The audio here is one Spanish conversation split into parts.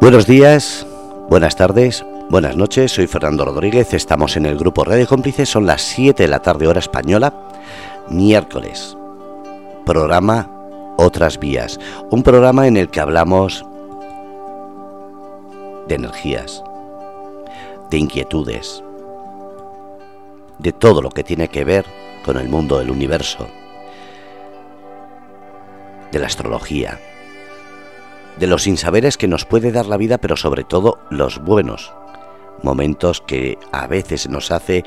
Buenos días, buenas tardes, buenas noches, soy Fernando Rodríguez, estamos en el grupo Radio Cómplices, son las 7 de la tarde hora española, miércoles, programa Otras Vías, un programa en el que hablamos de energías, de inquietudes, de todo lo que tiene que ver con el mundo del universo, de la astrología, de los insaberes que nos puede dar la vida, pero sobre todo los buenos momentos que a veces nos hace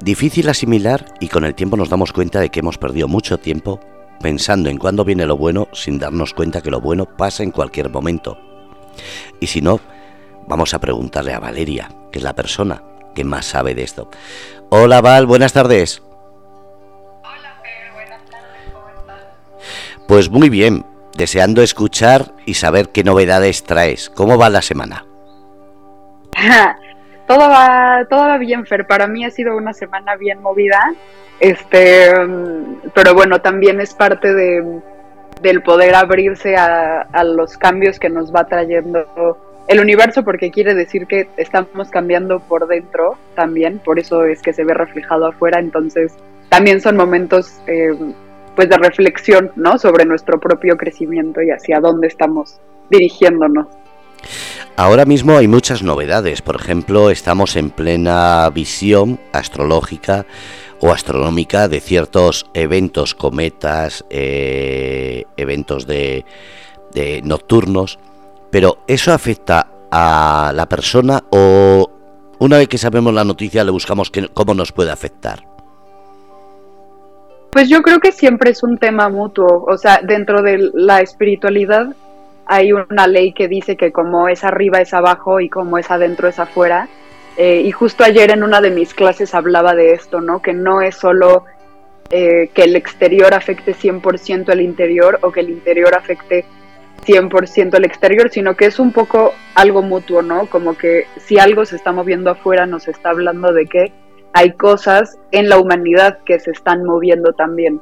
difícil asimilar y con el tiempo nos damos cuenta de que hemos perdido mucho tiempo pensando en cuándo viene lo bueno sin darnos cuenta que lo bueno pasa en cualquier momento. Y si no, vamos a preguntarle a Valeria, que es la persona que más sabe de esto. Hola Val, buenas tardes. Hola Fer, buenas tardes, ¿cómo estás? Pues muy bien, deseando escuchar y saber qué novedades traes. ¿Cómo va la semana? todo va, todo va bien, Fer. Para mí ha sido una semana bien movida. Este, mm, pero bueno, también es parte de, del poder abrirse a, los cambios que nos va trayendo el universo, porque quiere decir que estamos cambiando por dentro también, por eso es que se ve reflejado afuera. Entonces, también son momentos eh, pues de reflexión, ¿no? Sobre nuestro propio crecimiento y hacia dónde estamos dirigiéndonos. Ahora mismo hay muchas novedades, por ejemplo, estamos en plena visión astrológica o astronómica de ciertos eventos, cometas, eh, eventos de, de nocturnos, pero ¿eso afecta a la persona o una vez que sabemos la noticia le buscamos cómo nos puede afectar? Pues yo creo que siempre es un tema mutuo, o sea, dentro de la espiritualidad hay una ley que dice que como es arriba es abajo y como es adentro es afuera. Eh, y justo ayer en una de mis clases hablaba de esto, ¿no? Que no es solo eh, que el exterior afecte 100% al interior o que el interior afecte 100% al exterior, sino que es un poco algo mutuo, ¿no? Como que si algo se está moviendo afuera nos está hablando de que hay cosas en la humanidad que se están moviendo también.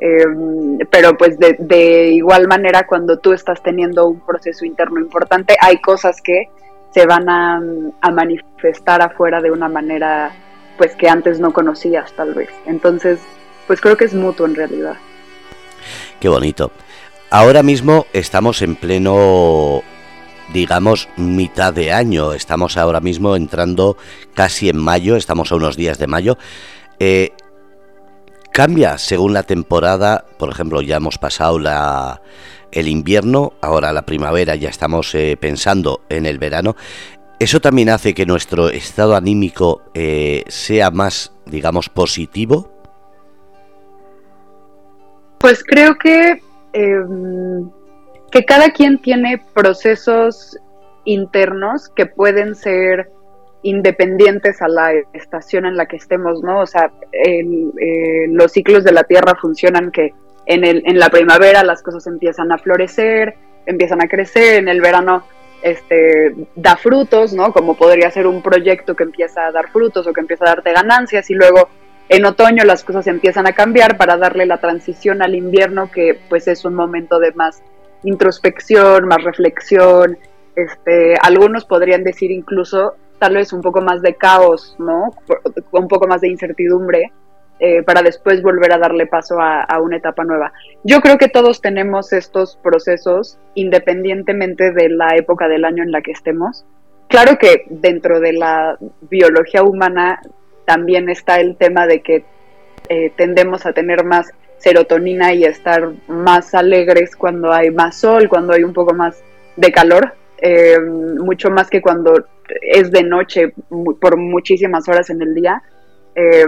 Em, pero pues de, igual manera cuando tú estás teniendo un proceso interno importante, hay cosas que se van a, a, manifestar afuera de una manera pues que antes no conocías tal vez. Entonces, pues creo que es mutuo en realidad. Qué bonito. Ahora mismo estamos en pleno digamos, mitad de año. Estamos ahora mismo entrando casi en mayo, estamos a unos días de mayo. Eh, cambia según la temporada, por ejemplo, ya hemos pasado la, el invierno, ahora la primavera, ya estamos eh, pensando en el verano. ¿Eso también hace que nuestro estado anímico eh, sea más, digamos, positivo? Pues creo que em, que cada quien tiene procesos internos que pueden ser independientes a la estación en la que estemos, ¿no? O sea, eh, los ciclos de la Tierra funcionan que en, el, en la primavera las cosas empiezan a florecer, empiezan a crecer, en el verano este, da frutos, ¿no? Como podría ser un proyecto que empieza a dar frutos o que empieza a darte ganancias y luego en otoño las cosas empiezan a cambiar para darle la transición al invierno que pues es un momento de más introspección, más reflexión, este, algunos podrían decir incluso tal vez un poco más de caos, ¿no? Un poco más de incertidumbre, eh, para después volver a darle paso a, una etapa nueva. Yo creo que todos tenemos estos procesos independientemente de la época del año en la que estemos. Claro que dentro de la biología humana también está el tema de que eh, tendemos a tener más serotonina y estar más alegres cuando hay más sol, cuando hay un poco más de calor, eh, mucho más que cuando es de noche por muchísimas horas en el día. Eh,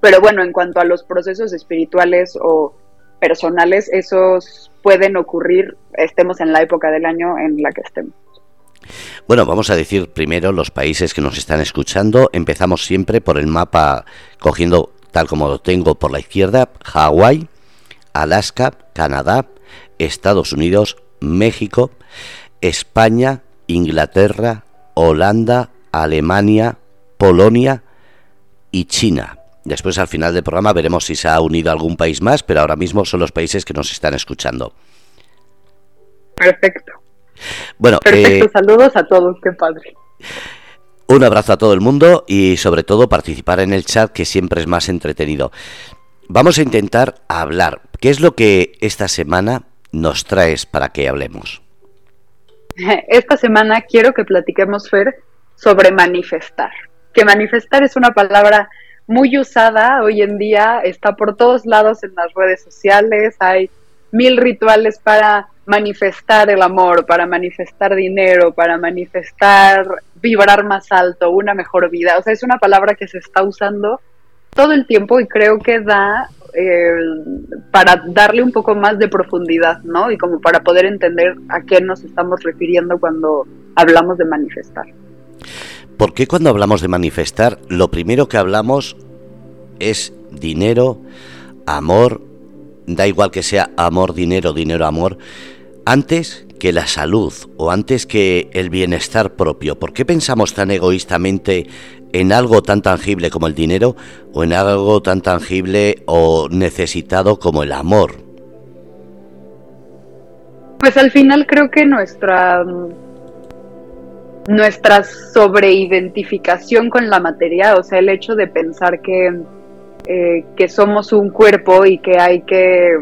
pero bueno, en cuanto a los procesos espirituales o personales, esos pueden ocurrir, estemos en la época del año en la que estemos. Bueno, vamos a decir primero los países que nos están escuchando. Empezamos siempre por el mapa cogiendo tal como lo tengo por la izquierda, Hawái, Alaska, Canadá, Estados Unidos, México, España, Inglaterra, Holanda, Alemania, Polonia y China. Después al final del programa veremos si se ha unido algún país más, pero ahora mismo son los países que nos están escuchando. Perfecto. Bueno, perfecto, eh, saludos a todos, qué padre. Un abrazo a todo el mundo y sobre todo participar en el chat que siempre es más entretenido. Vamos a intentar hablar. ¿Qué es lo que esta semana nos traes para que hablemos? Esta semana quiero que platiquemos, Fer, sobre manifestar. Que manifestar es una palabra muy usada hoy en día, está por todos lados en las redes sociales, hay mil rituales para manifestar el amor, para manifestar dinero, para manifestar vibrar más alto, una mejor vida. O sea, es una palabra que se está usando todo el tiempo y creo que da eh, para darle un poco más de profundidad, ¿no? Y como para poder entender a qué nos estamos refiriendo cuando hablamos de manifestar. ¿Por qué cuando hablamos de manifestar, lo primero que hablamos es dinero, amor, da igual que sea amor, dinero, dinero, amor, antes que la salud o antes que el bienestar propio? ¿Por qué pensamos tan egoístamente en algo tan tangible como el dinero o en algo tan tangible o necesitado como el amor? Pues al final creo que nuestra nuestra sobreidentificación con la materia, o sea, el hecho de pensar que, eh, que somos un cuerpo y que hay que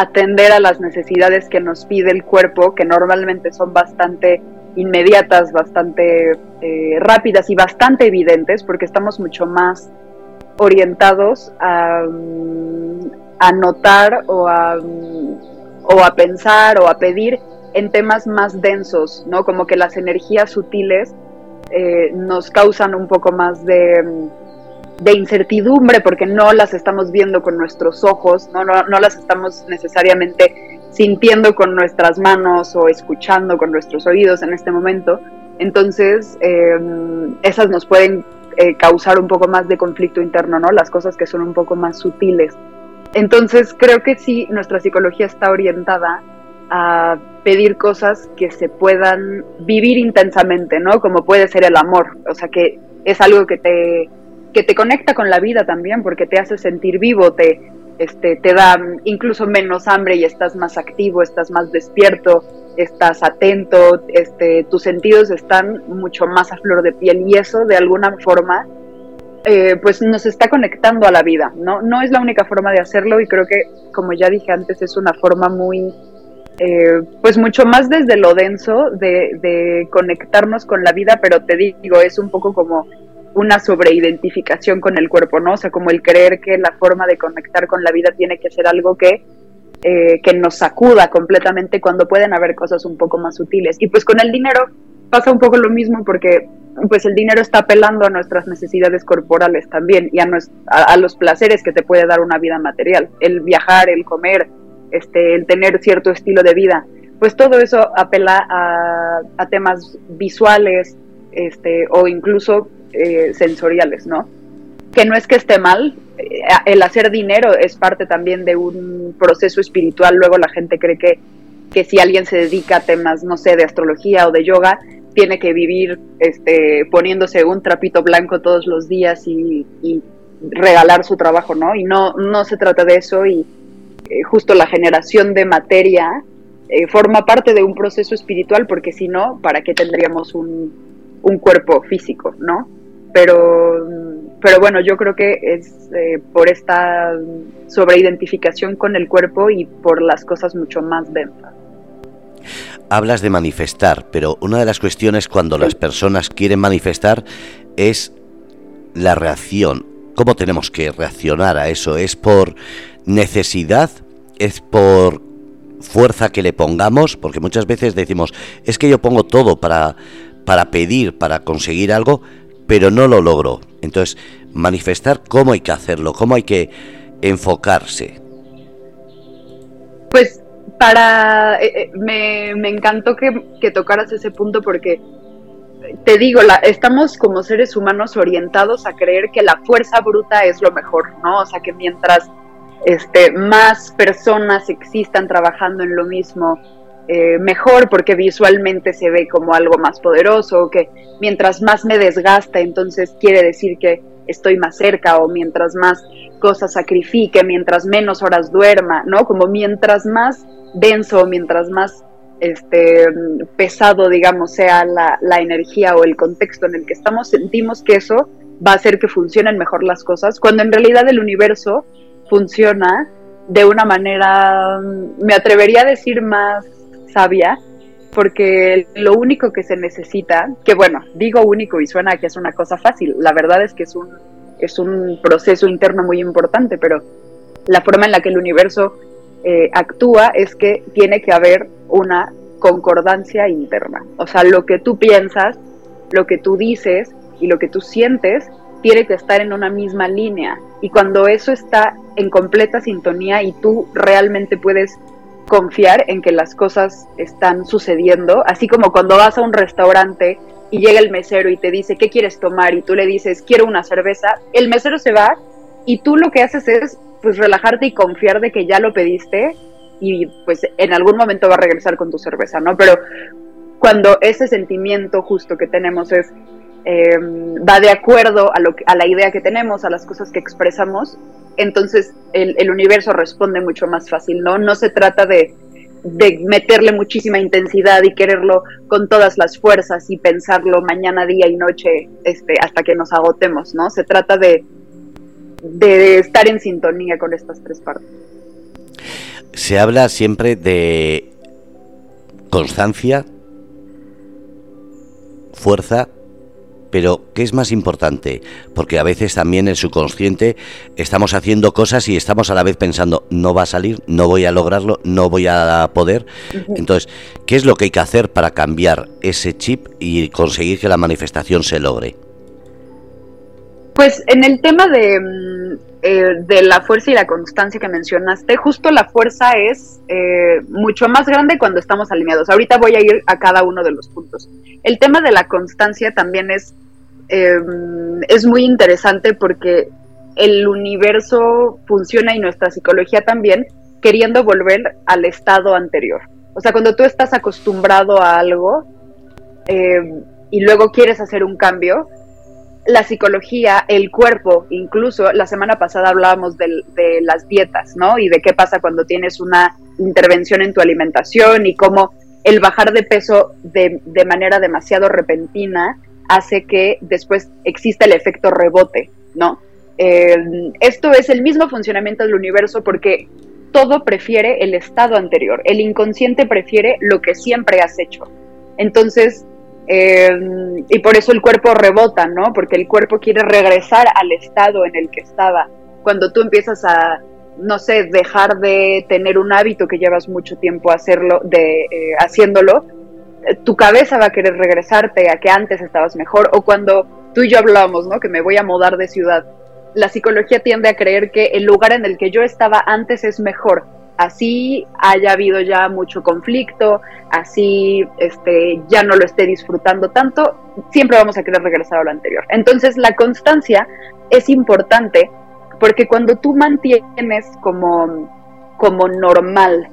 atender a las necesidades que nos pide el cuerpo, que normalmente son bastante inmediatas, bastante eh, rápidas y bastante evidentes, porque estamos mucho más orientados a, a notar o a, o a pensar o a pedir en temas más densos, ¿no? Como que las energías sutiles eh, nos causan un poco más de de incertidumbre porque no las estamos viendo con nuestros ojos, no, no, las estamos necesariamente sintiendo con nuestras manos o escuchando con nuestros oídos en este momento. Entonces, em, esas nos pueden eh, causar un poco más de conflicto interno, ¿no? Las cosas que son un poco más sutiles. Entonces, creo que sí, nuestra psicología está orientada a pedir cosas que se puedan vivir intensamente, ¿no? Como puede ser el amor, o sea, que es algo que te que te conecta con la vida también, porque te hace sentir vivo, te, este, te da incluso menos hambre y estás más activo, estás más despierto, estás atento, este, tus sentidos están mucho más a flor de piel y eso de alguna forma eh, pues nos está conectando a la vida, ¿no? No es la única forma de hacerlo y creo que, como ya dije antes, es una forma muy, eh, pues mucho más desde lo denso de, de conectarnos con la vida, pero te digo, es un poco como una sobreidentificación con el cuerpo, ¿no? O sea, como el creer que la forma de conectar con la vida tiene que ser algo que, eh, que nos sacuda completamente cuando pueden haber cosas un poco más sutiles. Y pues con el dinero pasa un poco lo mismo porque pues el dinero está apelando a nuestras necesidades corporales también y a, los placeres que te puede dar una vida material, el viajar, el comer, este, el tener cierto estilo de vida. Pues todo eso apela a, a temas visuales, este, o incluso eh, sensoriales, ¿no? Que no es que esté mal, eh, el hacer dinero es parte también de un proceso espiritual, luego la gente cree que, que si alguien se dedica a temas, no sé, de astrología o de yoga, tiene que vivir este, poniéndose un trapito blanco todos los días y, regalar su trabajo, ¿no? Y no, no se trata de eso y eh, justo la generación de materia forma parte de un proceso espiritual porque si no, ¿para qué tendríamos un, un cuerpo físico, ¿no? Pero, pero bueno, yo creo que es eh, por esta sobreidentificación con el cuerpo y por las cosas mucho más densas. Hablas de manifestar, pero una de las cuestiones cuando las personas quieren manifestar es la reacción. ¿Cómo tenemos que reaccionar a eso? ¿Es por necesidad? ¿Es por fuerza que le pongamos? Porque muchas veces decimos, es que yo pongo todo para, para pedir, para conseguir algo, pero no lo logro. Entonces, manifestar cómo hay que hacerlo, cómo hay que enfocarse. Pues para... Eh, eh, me, encantó que, tocaras ese punto porque te digo, la, estamos como seres humanos orientados a creer que la fuerza bruta es lo mejor, ¿no? O sea, que mientras este, más personas existan trabajando en lo mismo, eh, mejor porque visualmente se ve como algo más poderoso, que mientras más me desgasta, entonces quiere decir que estoy más cerca o mientras más cosas sacrifique, mientras menos horas duerma, ¿no? Como mientras más denso, mientras más este, pesado, digamos, sea la, la, energía o el contexto en el que estamos, sentimos que eso va a hacer que funcionen mejor las cosas, cuando en realidad el universo funciona de una manera, me atrevería a decir, más sabia, porque lo único que se necesita, que bueno, digo único y suena que es una cosa fácil, la verdad es que es un, es un proceso interno muy importante, pero la forma en la que el universo eh, actúa es que tiene que haber una concordancia interna. O sea, lo que tú piensas, lo que tú dices y lo que tú sientes tiene que estar en una misma línea. Y cuando eso está en completa sintonía y tú realmente puedes confiar en que las cosas están sucediendo, así como cuando vas a un restaurante y llega el mesero y te dice, ¿qué quieres tomar? Y tú le dices, quiero una cerveza, el mesero se va y tú lo que haces es pues relajarte y confiar de que ya lo pediste y pues en algún momento va a regresar con tu cerveza, ¿no? Pero cuando ese sentimiento justo que tenemos es em, va de acuerdo a, lo a la idea que tenemos, a las cosas que expresamos, entonces el, universo responde mucho más fácil, ¿no? No se trata de, de meterle muchísima intensidad y quererlo con todas las fuerzas y pensarlo mañana, día y noche este, hasta que nos agotemos, ¿no? Se trata de, de estar en sintonía con estas tres partes. Se habla siempre de constancia, fuerza, pero ¿qué es más importante? Porque a veces también en el subconsciente estamos haciendo cosas y estamos a la vez pensando, no va a salir, no voy a lograrlo, no voy a poder. Entonces, ¿qué es lo que hay que hacer para cambiar ese chip y conseguir que la manifestación se logre? Pues en el tema de, mm, eh, de, la fuerza y la constancia que mencionaste, justo la fuerza es eh, mucho más grande cuando estamos alineados. Ahorita voy a ir a cada uno de los puntos. El tema de la constancia también es, em, es muy interesante porque el universo funciona y nuestra psicología también queriendo volver al estado anterior. O sea, cuando tú estás acostumbrado a algo em, y luego quieres hacer un cambio, la psicología, el cuerpo, incluso la semana pasada hablábamos de, las dietas, ¿no? Y de qué pasa cuando tienes una intervención en tu alimentación y cómo el bajar de peso de, manera demasiado repentina hace que después exista el efecto rebote, ¿no? Eh, esto es el mismo funcionamiento del universo porque todo prefiere el estado anterior, el inconsciente prefiere lo que siempre has hecho. Entonces, Em, y por eso el cuerpo rebota, ¿no? Porque el cuerpo quiere regresar al estado en el que estaba. Cuando tú empiezas a, no sé, dejar de tener un hábito que llevas mucho tiempo hacerlo, de, eh, haciéndolo, tu cabeza va a querer regresarte a que antes estabas mejor. O cuando tú y yo hablamos, ¿no? Que me voy a mudar de ciudad. La psicología tiende a creer que el lugar en el que yo estaba antes es mejor así haya habido ya mucho conflicto, así este, ya no lo esté disfrutando tanto, siempre vamos a querer regresar a lo anterior. Entonces la constancia es importante porque cuando tú mantienes como, como normal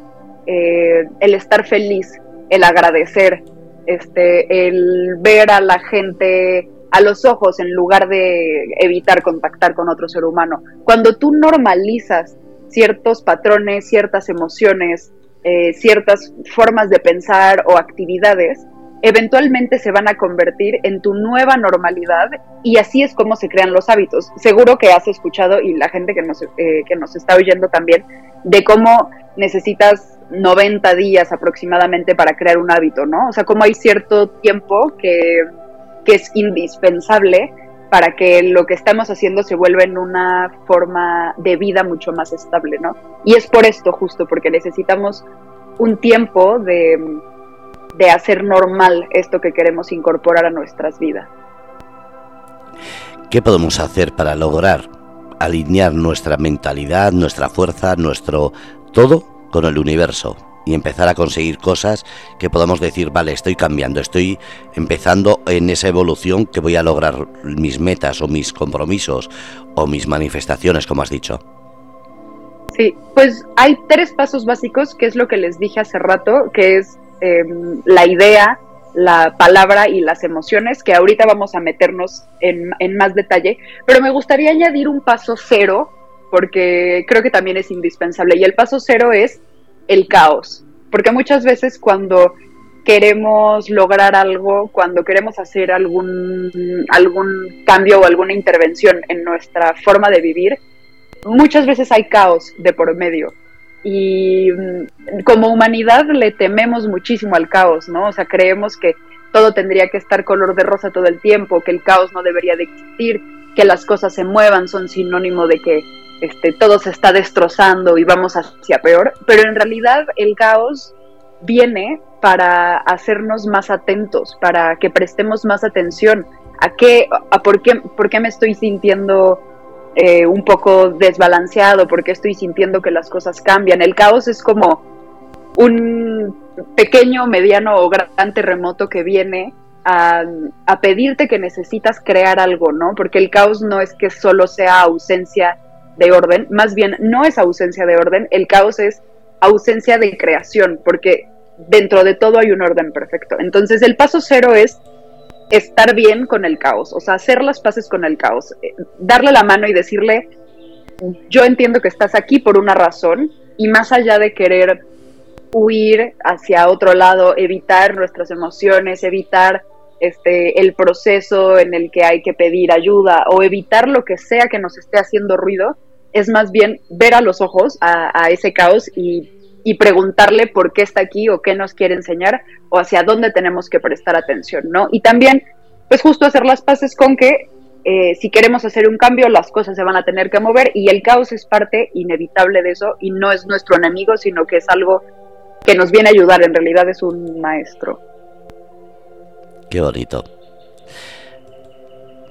eh, el estar feliz, el agradecer, este, el ver a la gente a los ojos en lugar de evitar contactar con otro ser humano, cuando tú normalizas ciertos patrones, ciertas emociones, eh, ciertas formas de pensar o actividades, eventualmente se van a convertir en tu nueva normalidad y así es como se crean los hábitos. Seguro que has escuchado y la gente que nos, eh, que nos está oyendo también de cómo necesitas 90 días aproximadamente para crear un hábito, ¿no? O sea, cómo hay cierto tiempo que, que es indispensable para que lo que estamos haciendo se vuelva en una forma de vida mucho más estable, ¿no? Y es por esto justo, porque necesitamos un tiempo de, de hacer normal esto que queremos incorporar a nuestras vidas. ¿Qué podemos hacer para lograr alinear nuestra mentalidad, nuestra fuerza, nuestro todo con el universo? y empezar a conseguir cosas que podamos decir, vale, estoy cambiando, estoy empezando en esa evolución que voy a lograr mis metas o mis compromisos o mis manifestaciones, como has dicho. Sí, pues hay tres pasos básicos, que es lo que les dije hace rato, que es em, la idea, la palabra y las emociones, que ahorita vamos a meternos en, en más detalle, pero me gustaría añadir un paso cero, porque creo que también es indispensable. Y el paso cero es el caos. Porque muchas veces cuando queremos lograr algo, cuando queremos hacer algún, algún cambio o alguna intervención en nuestra forma de vivir, muchas veces hay caos de por medio. Y mm, como humanidad le tememos muchísimo al caos, ¿no? O sea, creemos que todo tendría que estar color de rosa todo el tiempo, que el caos no debería de existir, que las cosas se muevan son sinónimo de que este, todo se está destrozando y vamos hacia peor, pero en realidad el caos viene para hacernos más atentos, para que prestemos más atención a qué, a por qué, por qué me estoy sintiendo eh, un poco desbalanceado, por qué estoy sintiendo que las cosas cambian. El caos es como un pequeño, mediano o gran terremoto que viene a, a, pedirte que necesitas crear algo, ¿no? Porque el caos no es que solo sea ausencia de orden, más bien no es ausencia de orden, el caos es ausencia de creación, porque dentro de todo hay un orden perfecto. Entonces el paso cero es estar bien con el caos, o sea, hacer las paces con el caos, eh, darle la mano y decirle, yo entiendo que estás aquí por una razón y más allá de querer huir hacia otro lado, evitar nuestras emociones, evitar este el proceso en el que hay que pedir ayuda o evitar lo que sea que nos esté haciendo ruido, es más bien ver a los ojos a, ese caos y, preguntarle por qué está aquí o qué nos quiere enseñar o hacia dónde tenemos que prestar atención, ¿no? Y también, pues justo hacer las paces con que eh, si queremos hacer un cambio, las cosas se van a tener que mover y el caos es parte inevitable de eso y no es nuestro enemigo, sino que es algo que nos viene a ayudar, en realidad es un maestro. Qué bonito.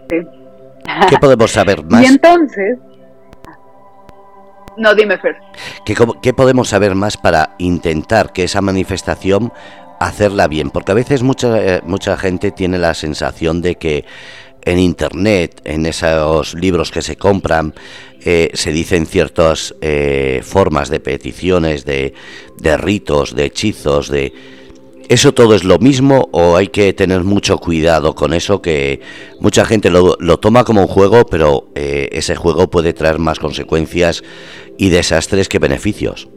¿Qué podemos saber más? Y entonces, no, dime, Fer. ¿Qué, podemos saber más para intentar que esa manifestación hacerla bien? Porque a veces mucha, eh, mucha gente tiene la sensación de que en Internet, en esos libros que se compran, eh, se dicen ciertas eh, formas de peticiones, de, de ritos, de hechizos, de ¿Eso todo es lo mismo o hay que tener mucho cuidado con eso que mucha gente lo, toma como un juego, pero eh, ese juego puede traer más consecuencias y desastres que beneficios?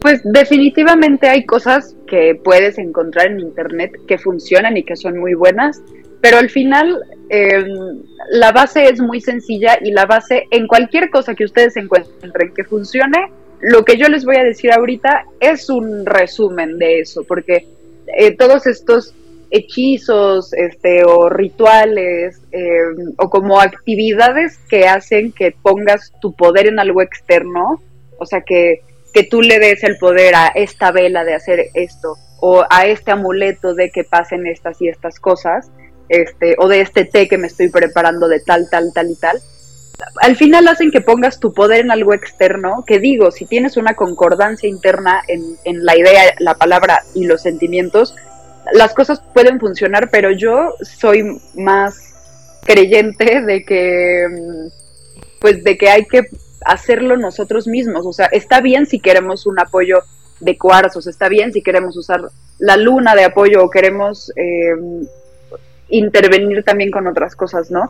Pues definitivamente hay cosas que puedes encontrar en Internet que funcionan y que son muy buenas, pero al final em, la base es muy sencilla y la base en cualquier cosa que ustedes encuentren que funcione lo que yo les voy a decir ahorita es un resumen de eso, porque eh, todos estos hechizos este, o rituales eh, o como actividades que hacen que pongas tu poder en algo externo, o sea, que, que tú le des el poder a esta vela de hacer esto o a este amuleto de que pasen estas y estas cosas, este, o de este té que me estoy preparando de tal, tal, tal y tal, al final hacen que pongas tu poder en algo externo, que digo, si tienes una concordancia interna en, en la idea, la palabra y los sentimientos, las cosas pueden funcionar, pero yo soy más creyente de que, pues, de que hay que hacerlo nosotros mismos. O sea, está bien si queremos un apoyo de cuarzos, está bien si queremos usar la luna de apoyo o queremos eh, intervenir también con otras cosas, ¿no?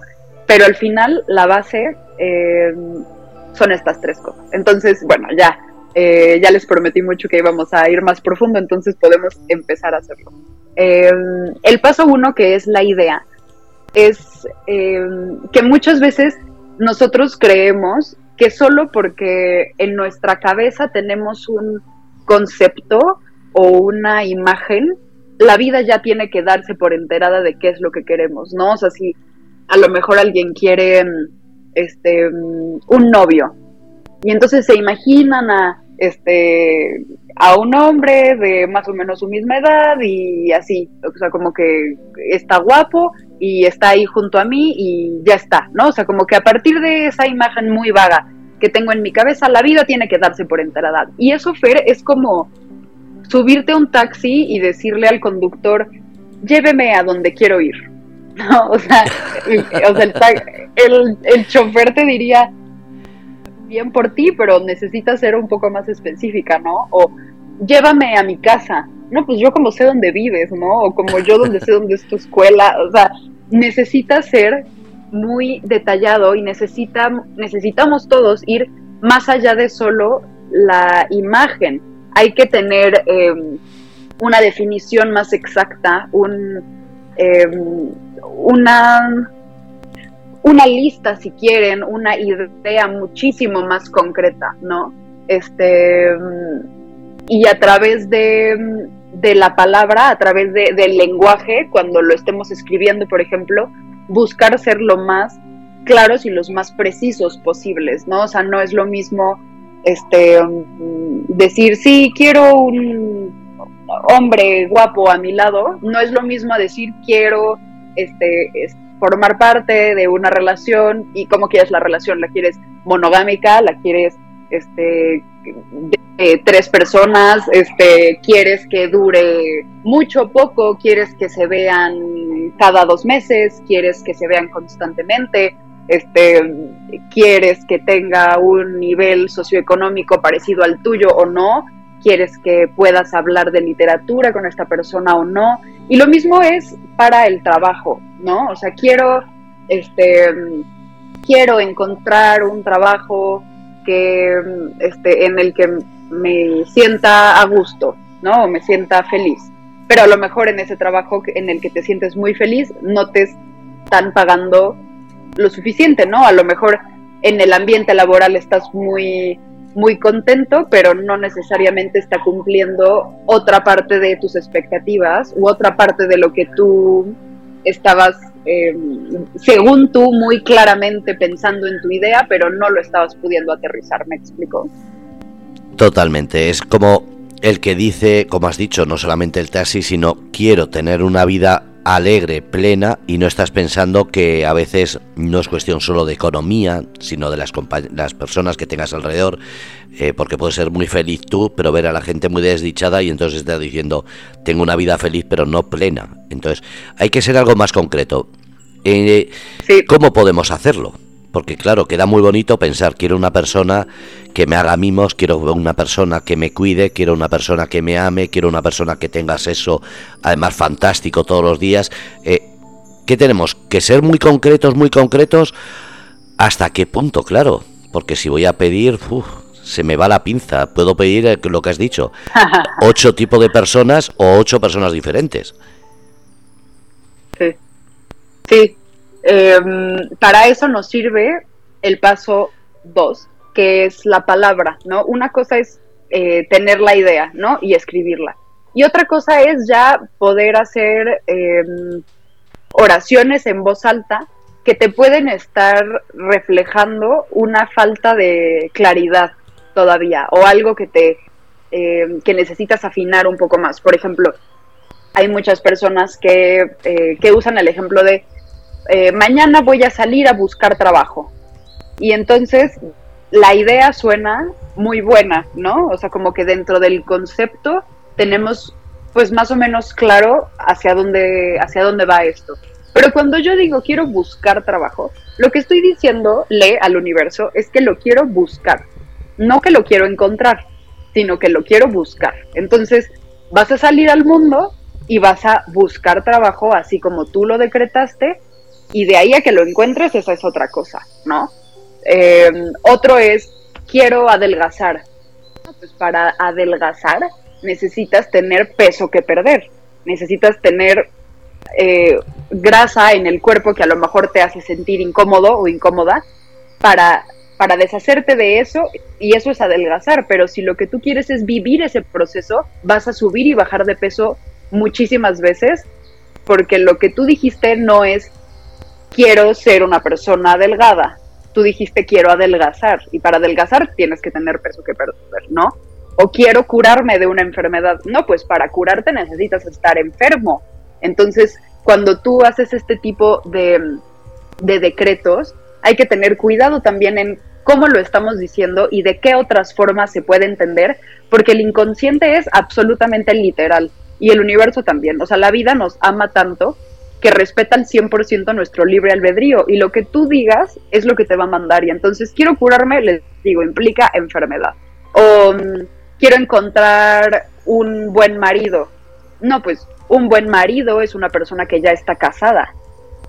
Pero al final la base eh, son estas tres cosas. Entonces, bueno, ya, eh, ya les prometí mucho que íbamos a ir más profundo, entonces podemos empezar a hacerlo. Eh, el paso uno, que es la idea, es que muchas veces nosotros creemos que solo porque en nuestra cabeza tenemos un concepto o una imagen, la vida ya tiene que darse por enterada de qué es lo que queremos, ¿no? O sea, si a lo mejor alguien quiere este un novio y entonces se imaginan a este a un hombre de más o menos su misma edad y así, o sea, como que está guapo y está ahí junto a mí y ya está, ¿no? O sea, como que a partir de esa imagen muy vaga que tengo en mi cabeza, la vida tiene que darse por enterada. Y eso, Fer, es como subirte a un taxi y decirle al conductor, lléveme a donde quiero ir. ¿no? O sea, el, el, chofer te diría, bien por ti, pero necesitas ser un poco más específica, ¿no? O llévame a mi casa. No, pues yo como sé dónde vives, ¿no? O como yo donde sé dónde es tu escuela. O sea, necesitas ser muy detallado y necesita, necesitamos todos ir más allá de solo la imagen. hay que tener em, una definición más exacta, un, em, una, una lista, si quieren, una idea muchísimo más concreta, ¿no? Este, y a través de, de la palabra, a través de, del lenguaje, cuando lo estemos escribiendo, por ejemplo, buscar ser lo más claros y los más precisos posibles, ¿no? O sea, no es lo mismo este decir, sí, quiero un hombre guapo a mi lado, no es lo mismo decir quiero este formar parte de una relación y cómo quieres la relación, la quieres monogámica, la quieres este tres personas, este quieres que dure mucho o poco, quieres que se vean cada dos meses, quieres que se vean constantemente, este quieres que tenga un nivel socioeconómico parecido al tuyo o no, quieres que puedas hablar de literatura con esta persona o no. Y lo mismo es para el trabajo, ¿no? O sea, quiero, este, quiero encontrar un trabajo que, este, en el que me sienta a gusto, ¿no? O me sienta feliz. Pero a lo mejor en ese trabajo en el que te sientes muy feliz, no te están pagando lo suficiente, ¿no? A lo mejor en el ambiente laboral estás muy muy contento, pero no necesariamente está cumpliendo otra parte de tus expectativas u otra parte de lo que tú estabas, em, según tú, muy claramente pensando en tu idea, pero no lo estabas pudiendo aterrizar, ¿me explico? Totalmente, es como el que dice, como has dicho, no solamente el taxi, sino quiero tener una vida alegre, plena y no estás pensando que a veces no es cuestión solo de economía, sino de las, las personas que tengas alrededor, eh, porque puedes ser muy feliz tú, pero ver a la gente muy desdichada y entonces estás diciendo, tengo una vida feliz pero no plena. Entonces hay que ser algo más concreto. Eh, ¿Cómo podemos hacerlo? Porque claro, queda muy bonito pensar, quiero una persona que me haga mimos, quiero una persona que me cuide, quiero una persona que me ame, quiero una persona que tenga sexo, además fantástico todos los días. Eh, ¿Qué tenemos? Que ser muy concretos, muy concretos. ¿Hasta qué punto? Claro. Porque si voy a pedir, se me va la pinza. Puedo pedir eh, lo que has dicho. ocho tipos de personas o ocho personas diferentes. Sí. Sí, Em, para eso nos sirve el paso 2, que es la palabra, ¿no? Una cosa es eh, tener la idea, ¿no? Y escribirla. Y otra cosa es ya poder hacer em, oraciones en voz alta que te pueden estar reflejando una falta de claridad todavía o algo que te em, que necesitas afinar un poco más. Por ejemplo, hay muchas personas que, eh, que usan el ejemplo de eh, mañana voy a salir a buscar trabajo. Y entonces la idea suena muy buena, ¿no? O sea, como que dentro del concepto tenemos pues más o menos claro hacia dónde, hacia dónde va esto. Pero cuando yo digo quiero buscar trabajo, lo que estoy diciendo, lee al universo, es que lo quiero buscar, no que lo quiero encontrar, sino que lo quiero buscar. Entonces, vas a salir al mundo y vas a buscar trabajo así como tú lo decretaste y de ahí a que lo encuentres, esa es otra cosa, ¿no? Eh, otro es, quiero adelgazar. Pues para adelgazar necesitas tener peso que perder, necesitas tener eh, grasa en el cuerpo que a lo mejor te hace sentir incómodo o incómoda para, para deshacerte de eso y eso es adelgazar, pero si lo que tú quieres es vivir ese proceso, vas a subir y bajar de peso muchísimas veces porque lo que tú dijiste no es quiero ser una persona delgada. Tú dijiste quiero adelgazar y para adelgazar tienes que tener peso que perder, ¿no? O quiero curarme de una enfermedad. No, pues para curarte necesitas estar enfermo. Entonces, cuando tú haces este tipo de, de decretos, hay que tener cuidado también en cómo lo estamos diciendo y de qué otras formas se puede entender, porque el inconsciente es absolutamente literal y el universo también. O sea, la vida nos ama tanto que respeta al 100% nuestro libre albedrío y lo que tú digas es lo que te va a mandar. Y entonces quiero curarme, les digo, implica enfermedad. O mm, quiero encontrar un buen marido. No, pues un buen marido es una persona que ya está casada.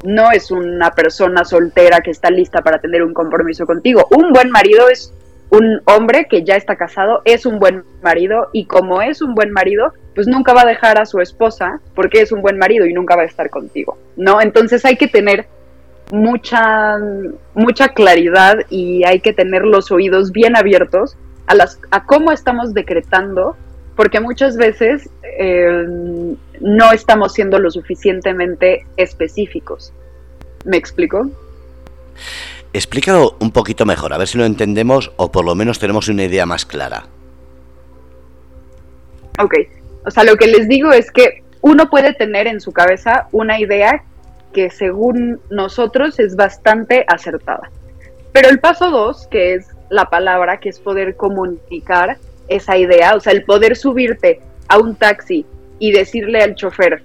No es una persona soltera que está lista para tener un compromiso contigo. Un buen marido es un hombre que ya está casado es un buen marido y como es un buen marido, pues nunca va a dejar a su esposa porque es un buen marido y nunca va a estar contigo, ¿no? Entonces hay que tener mucha, mucha claridad y hay que tener los oídos bien abiertos a, las, a cómo estamos decretando, porque muchas veces eh, no estamos siendo lo suficientemente específicos. ¿Me explico? Explícalo un poquito mejor, a ver si lo entendemos o por lo menos tenemos una idea más clara. Ok, o sea, lo que les digo es que uno puede tener en su cabeza una idea que según nosotros es bastante acertada. Pero el paso dos, que es la palabra, que es poder comunicar esa idea, o sea, el poder subirte a un taxi y decirle al chofer,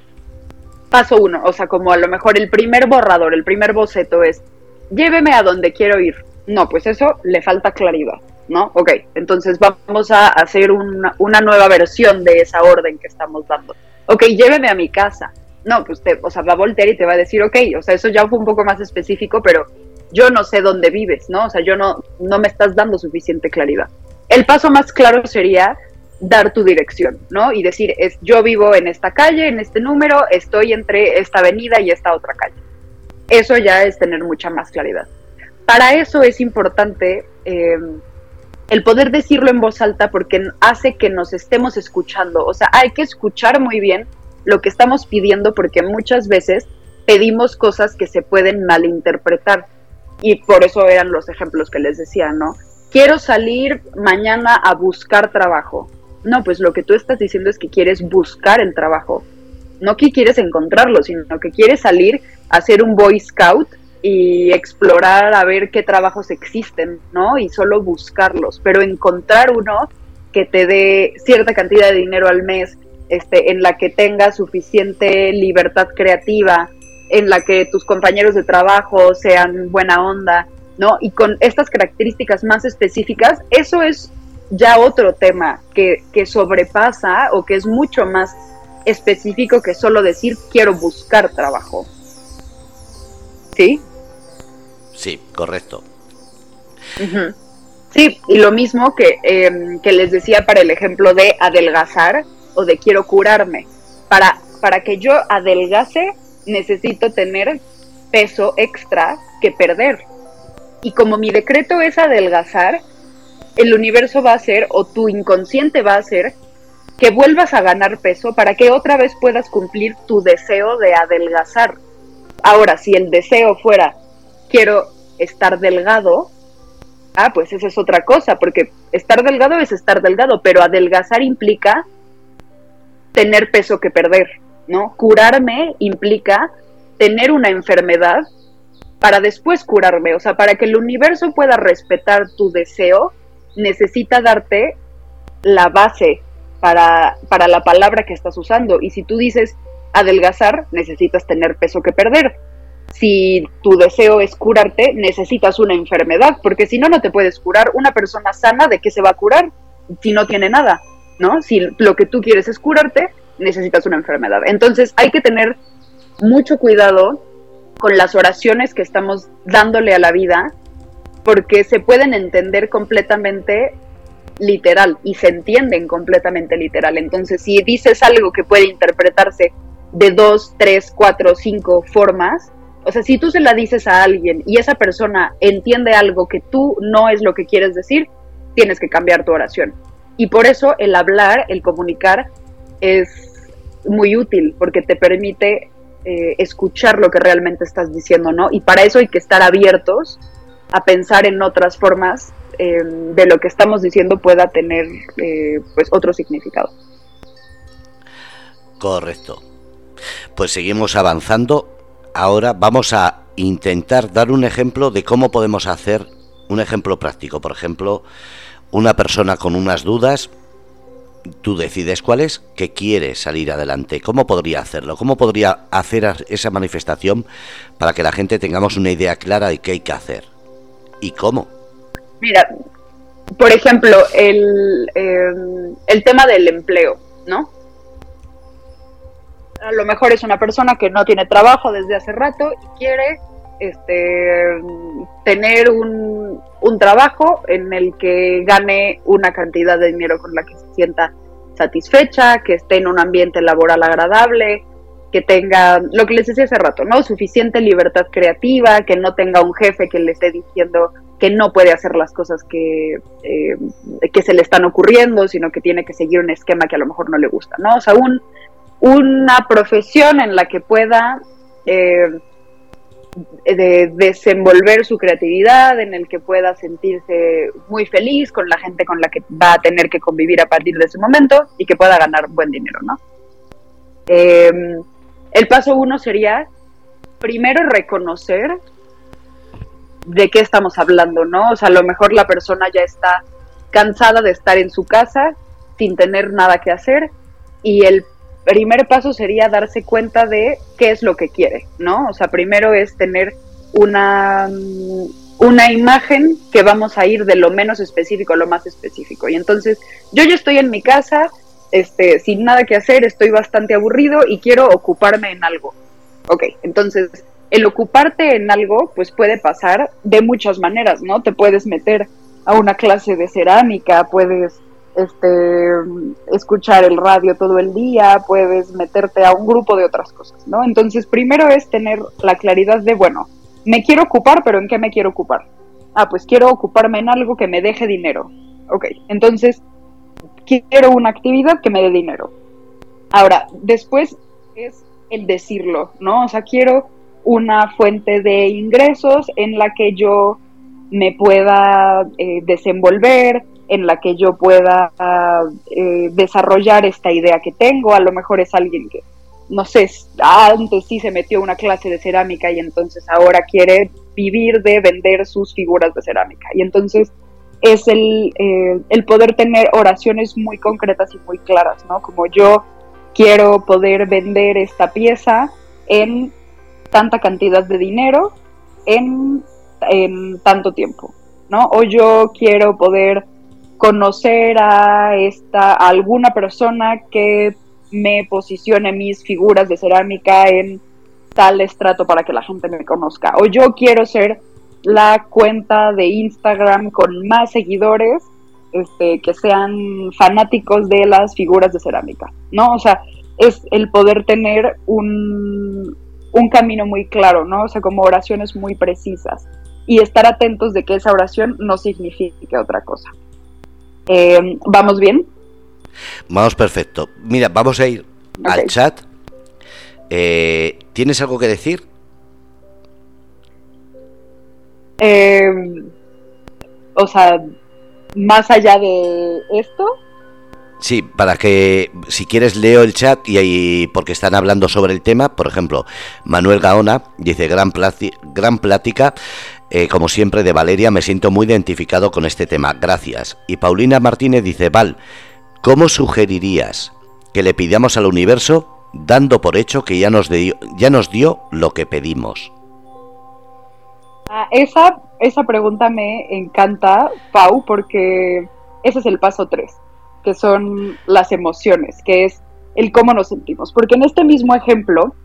paso uno, o sea, como a lo mejor el primer borrador, el primer boceto es, lléveme a donde quiero ir. No, pues eso le falta claridad, ¿no? Ok, entonces vamos a hacer una, una nueva versión de esa orden que estamos dando. Ok, lléveme a mi casa no, pues te, o sea, va a voltear y te va a decir, ok, o sea, eso ya fue un poco más específico, pero yo no sé dónde vives, ¿no? O sea, yo no, no me estás dando suficiente claridad. El paso más claro sería dar tu dirección, ¿no? Y decir, es, yo vivo en esta calle, en este número, estoy entre esta avenida y esta otra calle. Eso ya es tener mucha más claridad. Para eso es importante eh, el poder decirlo en voz alta porque hace que nos estemos escuchando. O sea, hay que escuchar muy bien lo que estamos pidiendo porque muchas veces pedimos cosas que se pueden malinterpretar. Y por eso eran los ejemplos que les decía, ¿no? Quiero salir mañana a buscar trabajo. No, pues lo que tú estás diciendo es que quieres buscar el trabajo. No que quieres encontrarlo, sino que quieres salir a hacer un Boy Scout y explorar a ver qué trabajos existen, ¿no? Y solo buscarlos, pero encontrar uno que te dé cierta cantidad de dinero al mes, este, en la que tengas suficiente libertad creativa, en la que tus compañeros de trabajo sean buena onda, ¿no? Y con estas características más específicas, eso es ya otro tema que, que sobrepasa o que es mucho más específico que solo decir quiero buscar trabajo. ¿Sí? Sí, correcto. Sí, y lo mismo que, em, que les decía para el ejemplo de adelgazar, o de quiero curarme. Para, para que yo adelgace necesito tener peso extra que perder. Y como mi decreto es adelgazar, el universo va a hacer, o tu inconsciente va a hacer, que vuelvas a ganar peso para que otra vez puedas cumplir tu deseo de adelgazar. Ahora, si el deseo fuera, quiero estar delgado, ah, pues esa es otra cosa, porque estar delgado es estar delgado, pero adelgazar implica tener peso que perder, ¿no? Curarme implica tener una enfermedad para después curarme, o sea, para que el universo pueda respetar tu deseo, necesita darte la base para, para la palabra que estás usando. Y si tú dices adelgazar, necesitas tener peso que perder. Si tu deseo es curarte, necesitas una enfermedad, porque si no, no te puedes curar. Una persona sana, ¿de qué se va a curar si no tiene nada? ¿no? Si lo que tú quieres es curarte, necesitas una enfermedad. Entonces hay que tener mucho cuidado con las oraciones que estamos dándole a la vida, porque se pueden entender completamente literal y se entienden completamente literal. Entonces, si dices algo que puede interpretarse de dos, tres, cuatro, cinco formas, o sea, si tú se la dices a alguien y esa persona entiende algo que tú no es lo que quieres decir, tienes que cambiar tu oración. Y por eso el hablar, el comunicar, es muy útil porque te permite eh, escuchar lo que realmente estás diciendo, ¿no? Y para eso hay que estar abiertos a pensar en otras formas em, de lo que estamos diciendo pueda tener eh, pues otro significado. Correcto. Pues seguimos avanzando. Ahora vamos a intentar dar un ejemplo de cómo podemos hacer un ejemplo práctico. Por ejemplo, una persona con unas dudas, tú decides cuál es, que quiere salir adelante. ¿Cómo podría hacerlo? ¿Cómo podría hacer esa manifestación para que la gente tengamos una idea clara de qué hay que hacer? ¿Y cómo? Mira, por ejemplo, el, em, el tema del empleo, ¿no? A lo mejor es una persona que no tiene trabajo desde hace rato y quiere este, tener un, un trabajo en el que gane una cantidad de dinero con la que se sienta satisfecha, que esté en un ambiente laboral agradable, que tenga, lo que les decía hace rato, ¿no? Suficiente libertad creativa, que no tenga un jefe que le esté diciendo que no puede hacer las cosas que, eh, que se le están ocurriendo, sino que tiene que seguir un esquema que a lo mejor no le gusta, ¿no? O sea, un, una profesión en la que pueda eh, de desenvolver su creatividad, en el que pueda sentirse muy feliz con la gente con la que va a tener que convivir a partir de ese momento y que pueda ganar buen dinero, ¿no? Em, el paso uno sería primero reconocer de qué estamos hablando, ¿no? O sea, a lo mejor la persona ya está cansada de estar en su casa sin tener nada que hacer y el primer paso sería darse cuenta de qué es lo que quiere, ¿no? O sea, primero es tener una, una imagen que vamos a ir de lo menos específico a lo más específico. Y entonces, yo ya estoy en mi casa, este, sin nada que hacer, estoy bastante aburrido y quiero ocuparme en algo. Ok, entonces, el ocuparte en algo, pues puede pasar de muchas maneras, ¿no? Te puedes meter a una clase de cerámica, puedes este, escuchar el radio todo el día, puedes meterte a un grupo de otras cosas, ¿no? Entonces, primero es tener la claridad de, bueno, me quiero ocupar, pero ¿en qué me quiero ocupar? Ah, pues quiero ocuparme en algo que me deje dinero. Ok, entonces, quiero una actividad que me dé dinero. Ahora, después es el decirlo, ¿no? O sea, quiero una fuente de ingresos en la que yo me pueda eh, desenvolver, en la que yo pueda eh, desarrollar esta idea que tengo. A lo mejor es alguien que, no sé, antes sí se metió una clase de cerámica y entonces ahora quiere vivir de vender sus figuras de cerámica. Y entonces es el, eh, el poder tener oraciones muy concretas y muy claras, ¿no? Como yo quiero poder vender esta pieza en tanta cantidad de dinero en, en tanto tiempo, ¿no? O yo quiero poder conocer a esta alguna persona que me posicione mis figuras de cerámica en tal estrato para que la gente me conozca. O yo quiero ser la cuenta de Instagram con más seguidores este, que sean fanáticos de las figuras de cerámica, ¿no? O sea, es el poder tener un, un camino muy claro, ¿no? O sea, como oraciones muy precisas y estar atentos de que esa oración no signifique otra cosa. Eh, ¿Vamos bien? Vamos perfecto. Mira, vamos a ir al chat. Eh, ¿Tienes algo que decir? Eh, o sea, más allá de esto. Sí, para que si quieres leo el chat y ahí porque están hablando sobre el tema, por ejemplo, Manuel Gaona dice gran, gran plática, eh, como siempre de Valeria, me siento muy identificado con este tema, gracias. Y Paulina Martínez dice, Val, ¿cómo sugerirías que le pidamos al universo dando por hecho que ya nos, ya nos dio lo que pedimos? Ah, esa, esa pregunta me encanta, Pau, porque ese es el paso 3 que son las emociones, que es el cómo nos sentimos. Porque en este mismo ejemplo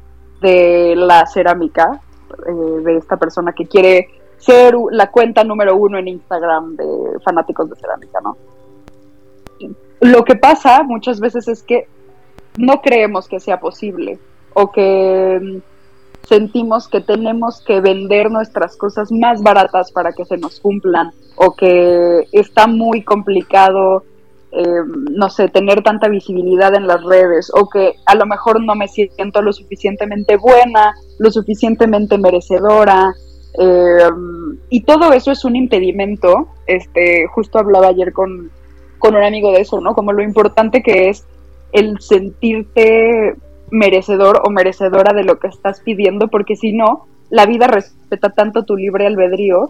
de la cerámica, eh, de esta persona que quiere ser la cuenta número uno en Instagram de fanáticos de cerámica, ¿no? Lo que pasa muchas veces es que no creemos que sea posible o que mm, sentimos que tenemos que vender nuestras cosas más baratas para que se nos cumplan o que está muy complicado eh, no sé, tener tanta visibilidad en las redes o que a lo mejor no me siento lo suficientemente buena, lo suficientemente merecedora. Eh, y todo eso es un impedimento. Este, justo hablaba ayer con, con un amigo de eso, ¿no? Como lo importante que es el sentirte merecedor o merecedora de lo que estás pidiendo, porque si no, la vida respeta tanto tu libre albedrío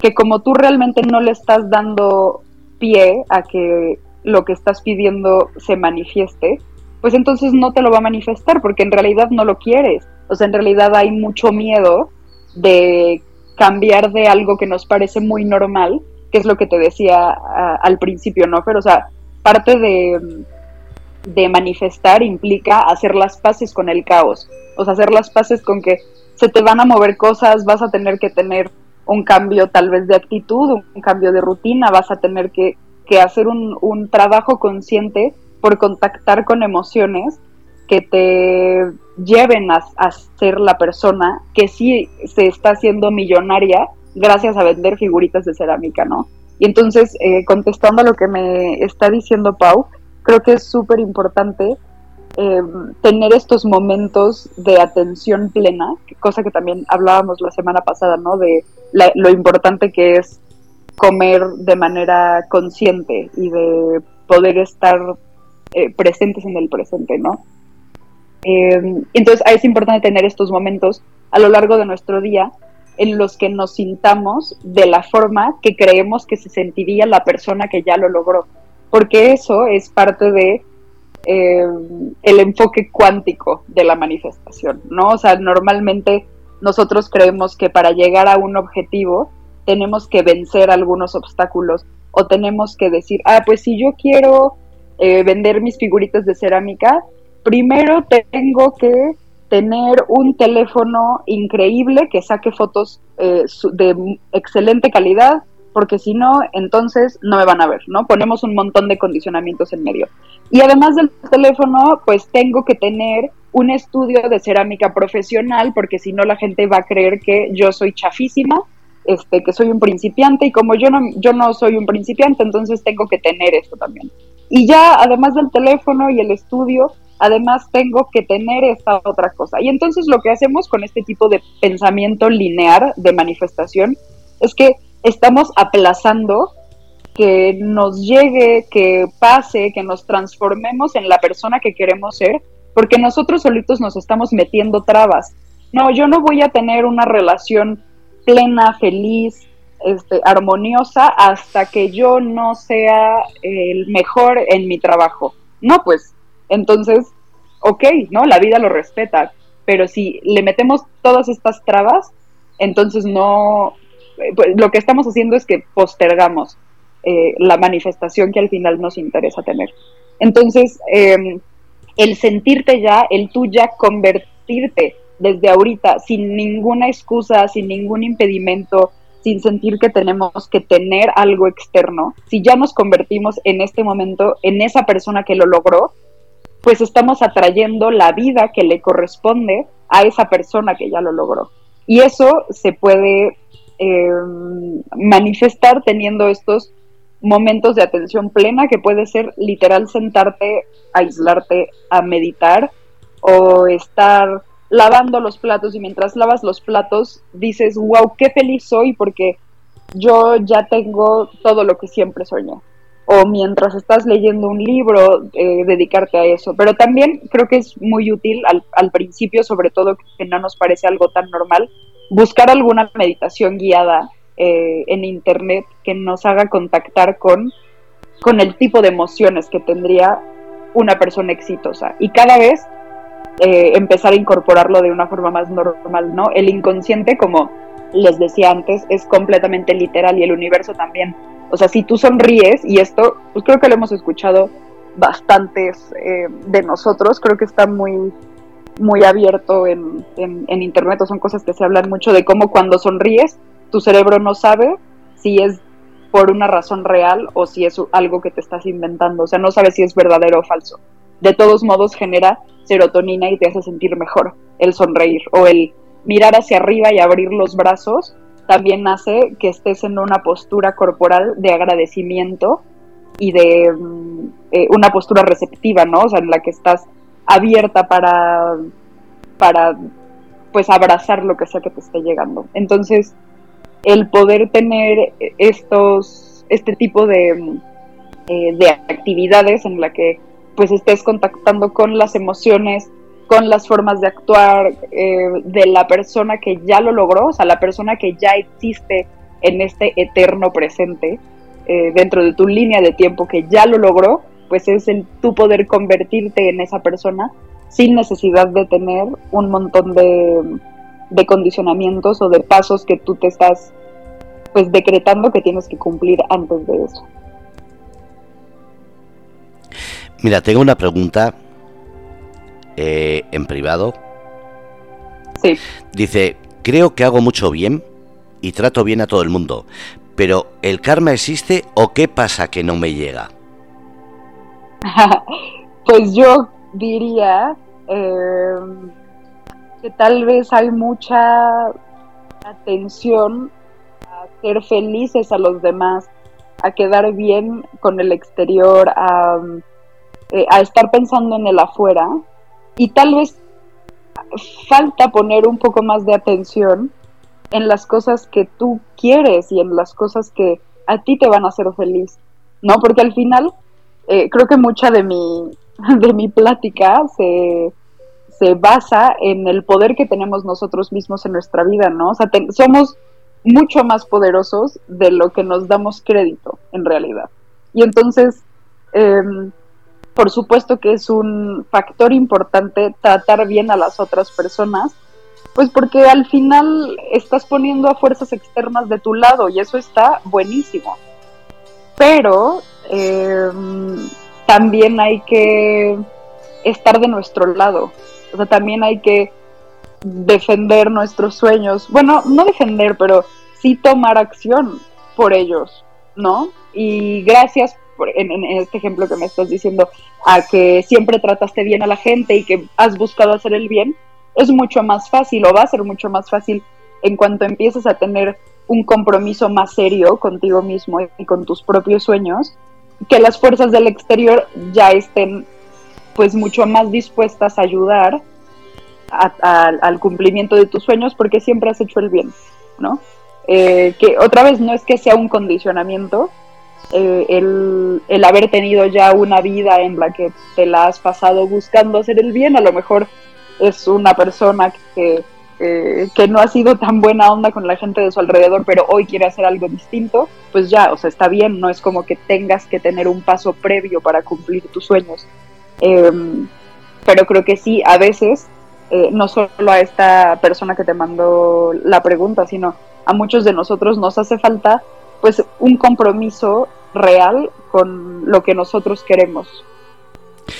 que como tú realmente no le estás dando pie a que lo que estás pidiendo se manifieste, pues entonces no te lo va a manifestar porque en realidad no lo quieres. O sea, en realidad hay mucho miedo de cambiar de algo que nos parece muy normal, que es lo que te decía al principio, ¿no? Pero, o sea, parte de, de manifestar implica hacer las paces con el caos. O sea, hacer las paces con que se te van a mover cosas, vas a tener que tener un cambio tal vez de actitud, un cambio de rutina, vas a tener que, hacer un, un trabajo consciente por contactar con emociones que te lleven a, ser la persona que sí se está haciendo millonaria gracias a vender figuritas de cerámica, ¿no? Y entonces, eh, contestando a lo que me está diciendo Pau, creo que es súper importante eh, tener estos momentos de atención plena, cosa que también hablábamos la semana pasada, ¿no? De lo importante que es comer de manera consciente y de poder estar eh, presentes en el presente, ¿no? Eh, entonces es importante tener estos momentos a lo largo de nuestro día en los que nos sintamos de la forma que creemos que se sentiría la persona que ya lo logró, porque eso es parte de eh, el enfoque cuántico de la manifestación, ¿no? O sea, normalmente nosotros creemos que para llegar a un objetivo tenemos que vencer algunos obstáculos o tenemos que decir, ah, pues si yo quiero eh, vender mis figuritas de cerámica, primero tengo que tener un teléfono increíble que saque fotos eh, de excelente calidad, porque si no, entonces no me van a ver, ¿no? Ponemos un montón de condicionamientos en medio. Y además del teléfono, pues tengo que tener un estudio de cerámica profesional, porque si no la gente va a creer que yo soy chafísima, este, que soy un principiante, y como yo no, yo no soy un principiante, entonces tengo que tener esto también. Y ya, además del teléfono y el estudio, además tengo que tener esta otra cosa. Y entonces lo que hacemos con este tipo de pensamiento lineal de manifestación es que estamos aplazando que nos llegue, que pase, que nos transformemos en la persona que queremos ser, porque nosotros solitos nos estamos metiendo trabas. No, yo no voy a tener una relación plena, feliz, este, armoniosa hasta que yo no sea el mejor en mi trabajo. No, pues, entonces, ok, ¿no? La vida lo respeta, pero si le metemos todas estas trabas, entonces no, pues, lo que estamos haciendo es que postergamos eh, la manifestación que al final nos interesa tener. Entonces, em, el sentirte ya, el tú ya convertirte desde ahorita sin ninguna excusa, sin ningún impedimento, sin sentir que tenemos que tener algo externo, si ya nos convertimos en este momento en esa persona que lo logró, pues estamos atrayendo la vida que le corresponde a esa persona que ya lo logró. Y eso se puede eh, manifestar teniendo estos momentos de atención plena que puede ser literal sentarte, aislarte, a meditar o estar lavando los platos y mientras lavas los platos dices, wow, qué feliz soy porque yo ya tengo todo lo que siempre soñé. O mientras estás leyendo un libro, eh, dedicarte a eso. Pero también creo que es muy útil al, al principio, sobre todo que no nos parece algo tan normal, buscar alguna meditación guiada eh, en internet que nos haga contactar con, con el tipo de emociones que tendría una persona exitosa. Y cada vez eh, empezar a incorporarlo de una forma más normal, ¿no? El inconsciente, como les decía antes, es completamente literal y el universo también. O sea, si tú sonríes, y esto, pues creo que lo hemos escuchado bastantes eh, de nosotros, creo que está muy muy abierto en, en, internet o son cosas que se hablan mucho de cómo cuando sonríes tu cerebro no sabe si es por una razón real o si es algo que te estás inventando, o sea, no sabes si es verdadero o falso. De todos modos genera serotonina y te hace sentir mejor el sonreír o el mirar hacia arriba y abrir los brazos también hace que estés en una postura corporal de agradecimiento y de mm, eh, una postura receptiva, ¿no? O sea, en la que estás abierta para, para pues abrazar lo que sea que te esté llegando. Entonces, el poder tener estos, este tipo de, eh, de actividades en la que pues estés contactando con las emociones, con las formas de actuar eh, de la persona que ya lo logró, o sea, la persona que ya existe en este eterno presente, eh, dentro de tu línea de tiempo que ya lo logró, pues es el tú poder convertirte en esa persona sin necesidad de tener un montón de, de condicionamientos o de pasos que tú te estás pues decretando que tienes que cumplir antes de eso. Mira, tengo una pregunta eh, en privado Sí. Dice, creo que hago mucho bien y trato bien a todo el mundo, pero ¿el karma existe o qué pasa que no me llega? pues yo diría eh, que tal vez hay mucha atención a ser felices a los demás, a quedar bien con el exterior, a, eh, a estar pensando en el afuera y tal vez falta poner un poco más de atención en las cosas que tú quieres y en las cosas que a ti te van a hacer feliz, ¿no? Porque al final eh, creo que mucha de mi, de mi plática se, se basa en el poder que tenemos nosotros mismos en nuestra vida, ¿no? O sea, somos mucho más poderosos de lo que nos damos crédito en realidad. Y entonces, em, por supuesto que es un factor importante tratar bien a las otras personas, pues porque al final estás poniendo a fuerzas externas de tu lado y eso está buenísimo. Pero em, también hay que estar de nuestro lado. O sea, también hay que defender nuestros sueños. Bueno, no defender, pero sí tomar acción por ellos, ¿no? Y gracias en, este ejemplo que me estás diciendo, a que siempre trataste bien a la gente y que has buscado hacer el bien, es mucho más fácil o va a ser mucho más fácil en cuanto empieces a tener un compromiso más serio contigo mismo y con tus propios sueños, que las fuerzas del exterior ya estén pues mucho más dispuestas a ayudar al cumplimiento de tus sueños porque siempre has hecho el bien, ¿no? Eh, que otra vez no es que sea un condicionamiento, eh, el, el, haber tenido ya una vida en la que te la has pasado buscando hacer el bien, a lo mejor es una persona que, eh, que no ha sido tan buena onda con la gente de su alrededor, pero hoy quiere hacer algo distinto, pues ya, o sea, está bien, no es como que tengas que tener un paso previo para cumplir tus sueños. Em, pero creo que sí, a veces, eh, no solo a esta persona que te mandó la pregunta, sino a muchos de nosotros nos hace falta pues un compromiso real con lo que nosotros queremos.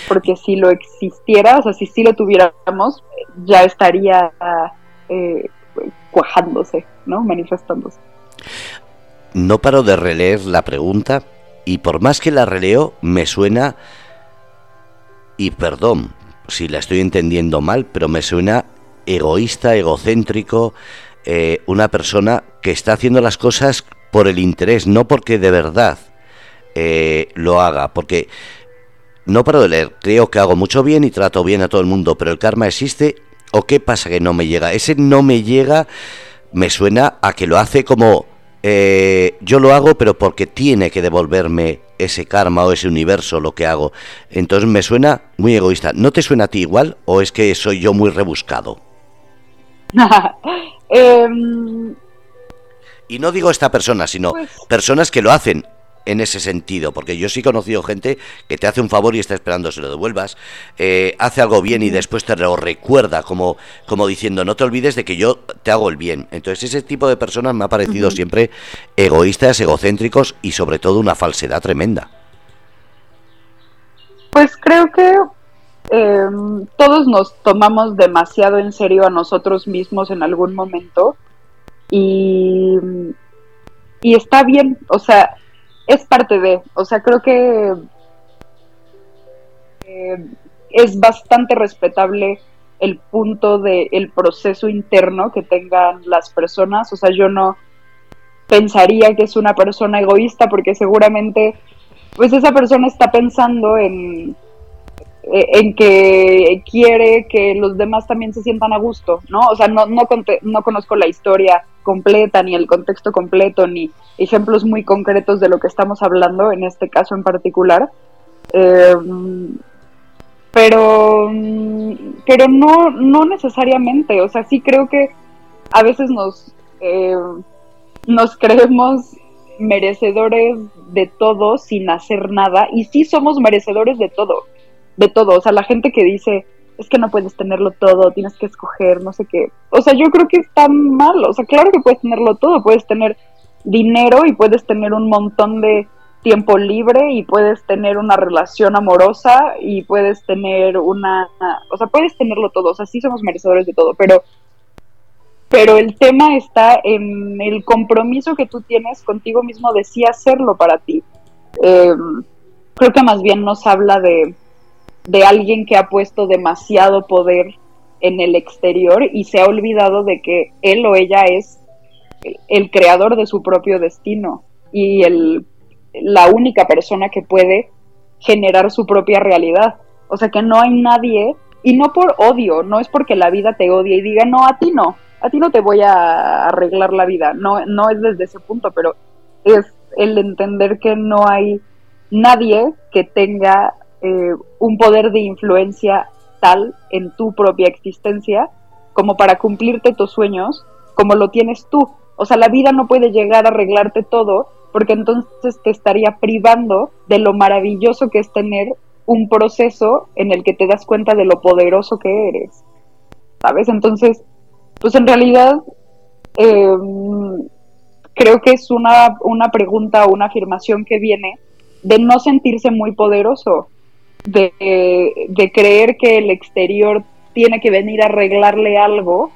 Porque si lo existiera, o sea, si sí lo tuviéramos, ya estaría eh, cuajándose, ¿no? Manifestándose. No paro de releer la pregunta y por más que la releo, me suena y perdón si la estoy entendiendo mal, pero me suena egoísta, egocéntrico, eh, una persona que está haciendo las cosas por el interés, no porque de verdad eh, lo haga, porque no paro de leer, creo que hago mucho bien y trato bien a todo el mundo, pero el karma existe o qué pasa que no me llega. Ese no me llega me suena a que lo hace como eh, yo lo hago, pero porque tiene que devolverme ese karma o ese universo lo que hago. Entonces me suena muy egoísta. ¿No te suena a ti igual o es que soy yo muy rebuscado? Em, y no digo esta persona, sino pues personas que lo hacen en ese sentido, porque yo sí he conocido gente que te hace un favor y está esperando se lo devuelvas, eh, hace algo bien y después te lo recuerda como, como diciendo no te olvides de que yo te hago el bien. Entonces ese tipo de personas me ha parecido siempre egoístas, egocéntricos y sobre todo una falsedad tremenda. Pues creo que em, todos nos tomamos demasiado en serio a nosotros mismos en algún momento y, y está bien, o sea, es parte de, o sea, creo que eh, es bastante respetable el punto de el proceso interno que tengan las personas, o sea, yo no pensaría que es una persona egoísta porque seguramente pues esa persona está pensando en en que quiere que los demás también se sientan a gusto, ¿no? O sea, no, no, no conozco la historia completa, ni el contexto completo, ni ejemplos muy concretos de lo que estamos hablando, en este caso en particular. Eh, pero pero no, no necesariamente, o sea, sí creo que a veces nos, eh, nos creemos merecedores de todo sin hacer nada, y sí somos merecedores de todo de todo. O sea, la gente que dice, es que no puedes tenerlo todo, tienes que escoger, no sé qué. O sea, yo creo que está mal. O sea, claro que puedes tenerlo todo, puedes tener dinero y puedes tener un montón de tiempo libre y puedes tener una relación amorosa y puedes tener una, o sea, puedes tenerlo todo, o sea, sí somos merecedores de todo, pero pero el tema está en el compromiso que tú tienes contigo mismo de sí hacerlo para ti. Em, creo que más bien nos habla de, de alguien que ha puesto demasiado poder en el exterior y se ha olvidado de que él o ella es el creador de su propio destino y el, la única persona que puede generar su propia realidad. O sea que no hay nadie, y no por odio, no es porque la vida te odie y diga, no, a ti no, a ti no te voy a arreglar la vida, no, no es desde ese punto, pero es el entender que no hay nadie que tenga eh, un poder de influencia tal en tu propia existencia como para cumplirte tus sueños como lo tienes tú. O sea, la vida no puede llegar a arreglarte todo porque entonces te estaría privando de lo maravilloso que es tener un proceso en el que te das cuenta de lo poderoso que eres. ¿Sabes? Entonces, pues en realidad em, creo que es una, una pregunta o una afirmación que viene de no sentirse muy poderoso, de, de creer que el exterior tiene que venir a arreglarle algo,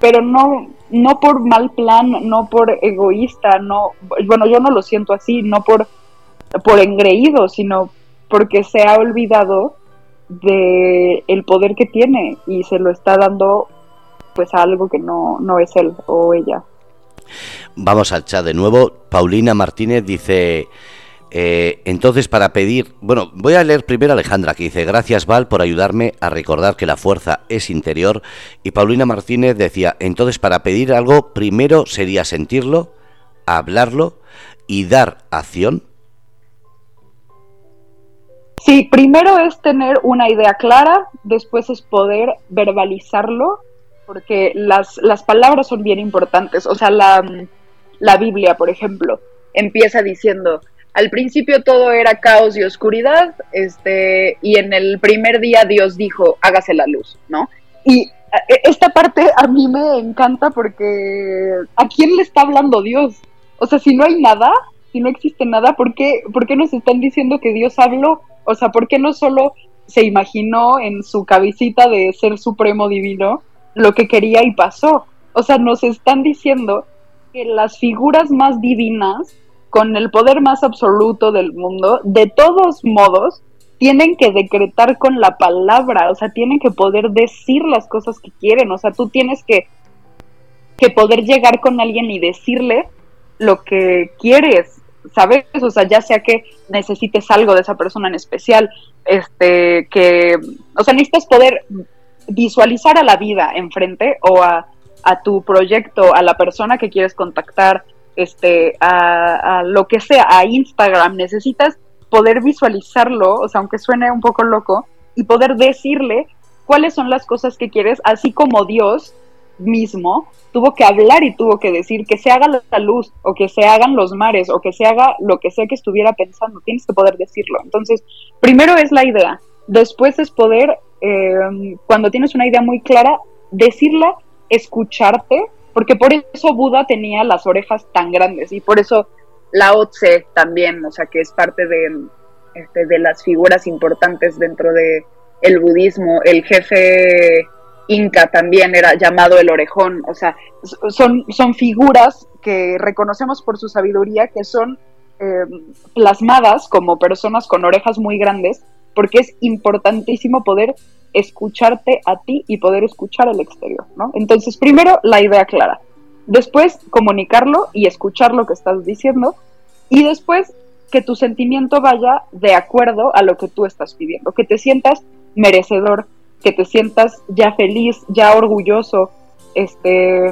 pero no, no por mal plan, no por egoísta, no, bueno, yo no lo siento así, no por, por engreído, sino porque se ha olvidado de el poder que tiene y se lo está dando pues a algo que no, no es él o ella. Vamos al chat de nuevo. Paulina Martínez dice, eh, entonces, para pedir, bueno, voy a leer primero a Alejandra, que dice, gracias Val por ayudarme a recordar que la fuerza es interior. Y Paulina Martínez decía, entonces, para pedir algo, primero sería sentirlo, hablarlo y dar acción. Sí, primero es tener una idea clara, después es poder verbalizarlo, porque las, las palabras son bien importantes. O sea, la, la Biblia, por ejemplo, empieza diciendo, al principio todo era caos y oscuridad, este, y en el primer día Dios dijo, hágase la luz, ¿no? Y e, esta parte a mí me encanta porque ¿a quién le está hablando Dios? O sea, si no hay nada, si no existe nada, ¿por qué, ¿por qué nos están diciendo que Dios habló? O sea, ¿por qué no solo se imaginó en su cabecita de ser supremo divino lo que quería y pasó? O sea, nos están diciendo que las figuras más divinas con el poder más absoluto del mundo, de todos modos, tienen que decretar con la palabra, o sea, tienen que poder decir las cosas que quieren, o sea, tú tienes que, que poder llegar con alguien y decirle lo que quieres, ¿sabes? O sea, ya sea que necesites algo de esa persona en especial, este, que, o sea, necesitas poder visualizar a la vida enfrente o a, a tu proyecto, a la persona que quieres contactar, este, a, lo que sea, a Instagram, necesitas poder visualizarlo, o sea, aunque suene un poco loco, y poder decirle cuáles son las cosas que quieres, así como Dios mismo tuvo que hablar y tuvo que decir que se haga la luz o que se hagan los mares o que se haga lo que sea que estuviera pensando, tienes que poder decirlo. Entonces, primero es la idea, después es poder, eh, cuando tienes una idea muy clara, decirla, escucharte porque por eso Buda tenía las orejas tan grandes y por eso Lao Tse también, o sea, que es parte de, este, de las figuras importantes dentro de budismo, el jefe inca también era llamado el orejón, o sea, son, son figuras que reconocemos por su sabiduría, que son em, plasmadas como personas con orejas muy grandes, porque es importantísimo poder escucharte a ti y poder escuchar al exterior, ¿no? Entonces, primero, la idea clara. Después, comunicarlo y escuchar lo que estás diciendo. Y después, que tu sentimiento vaya de acuerdo a lo que tú estás pidiendo, que te sientas merecedor, que te sientas ya feliz, ya orgulloso, este,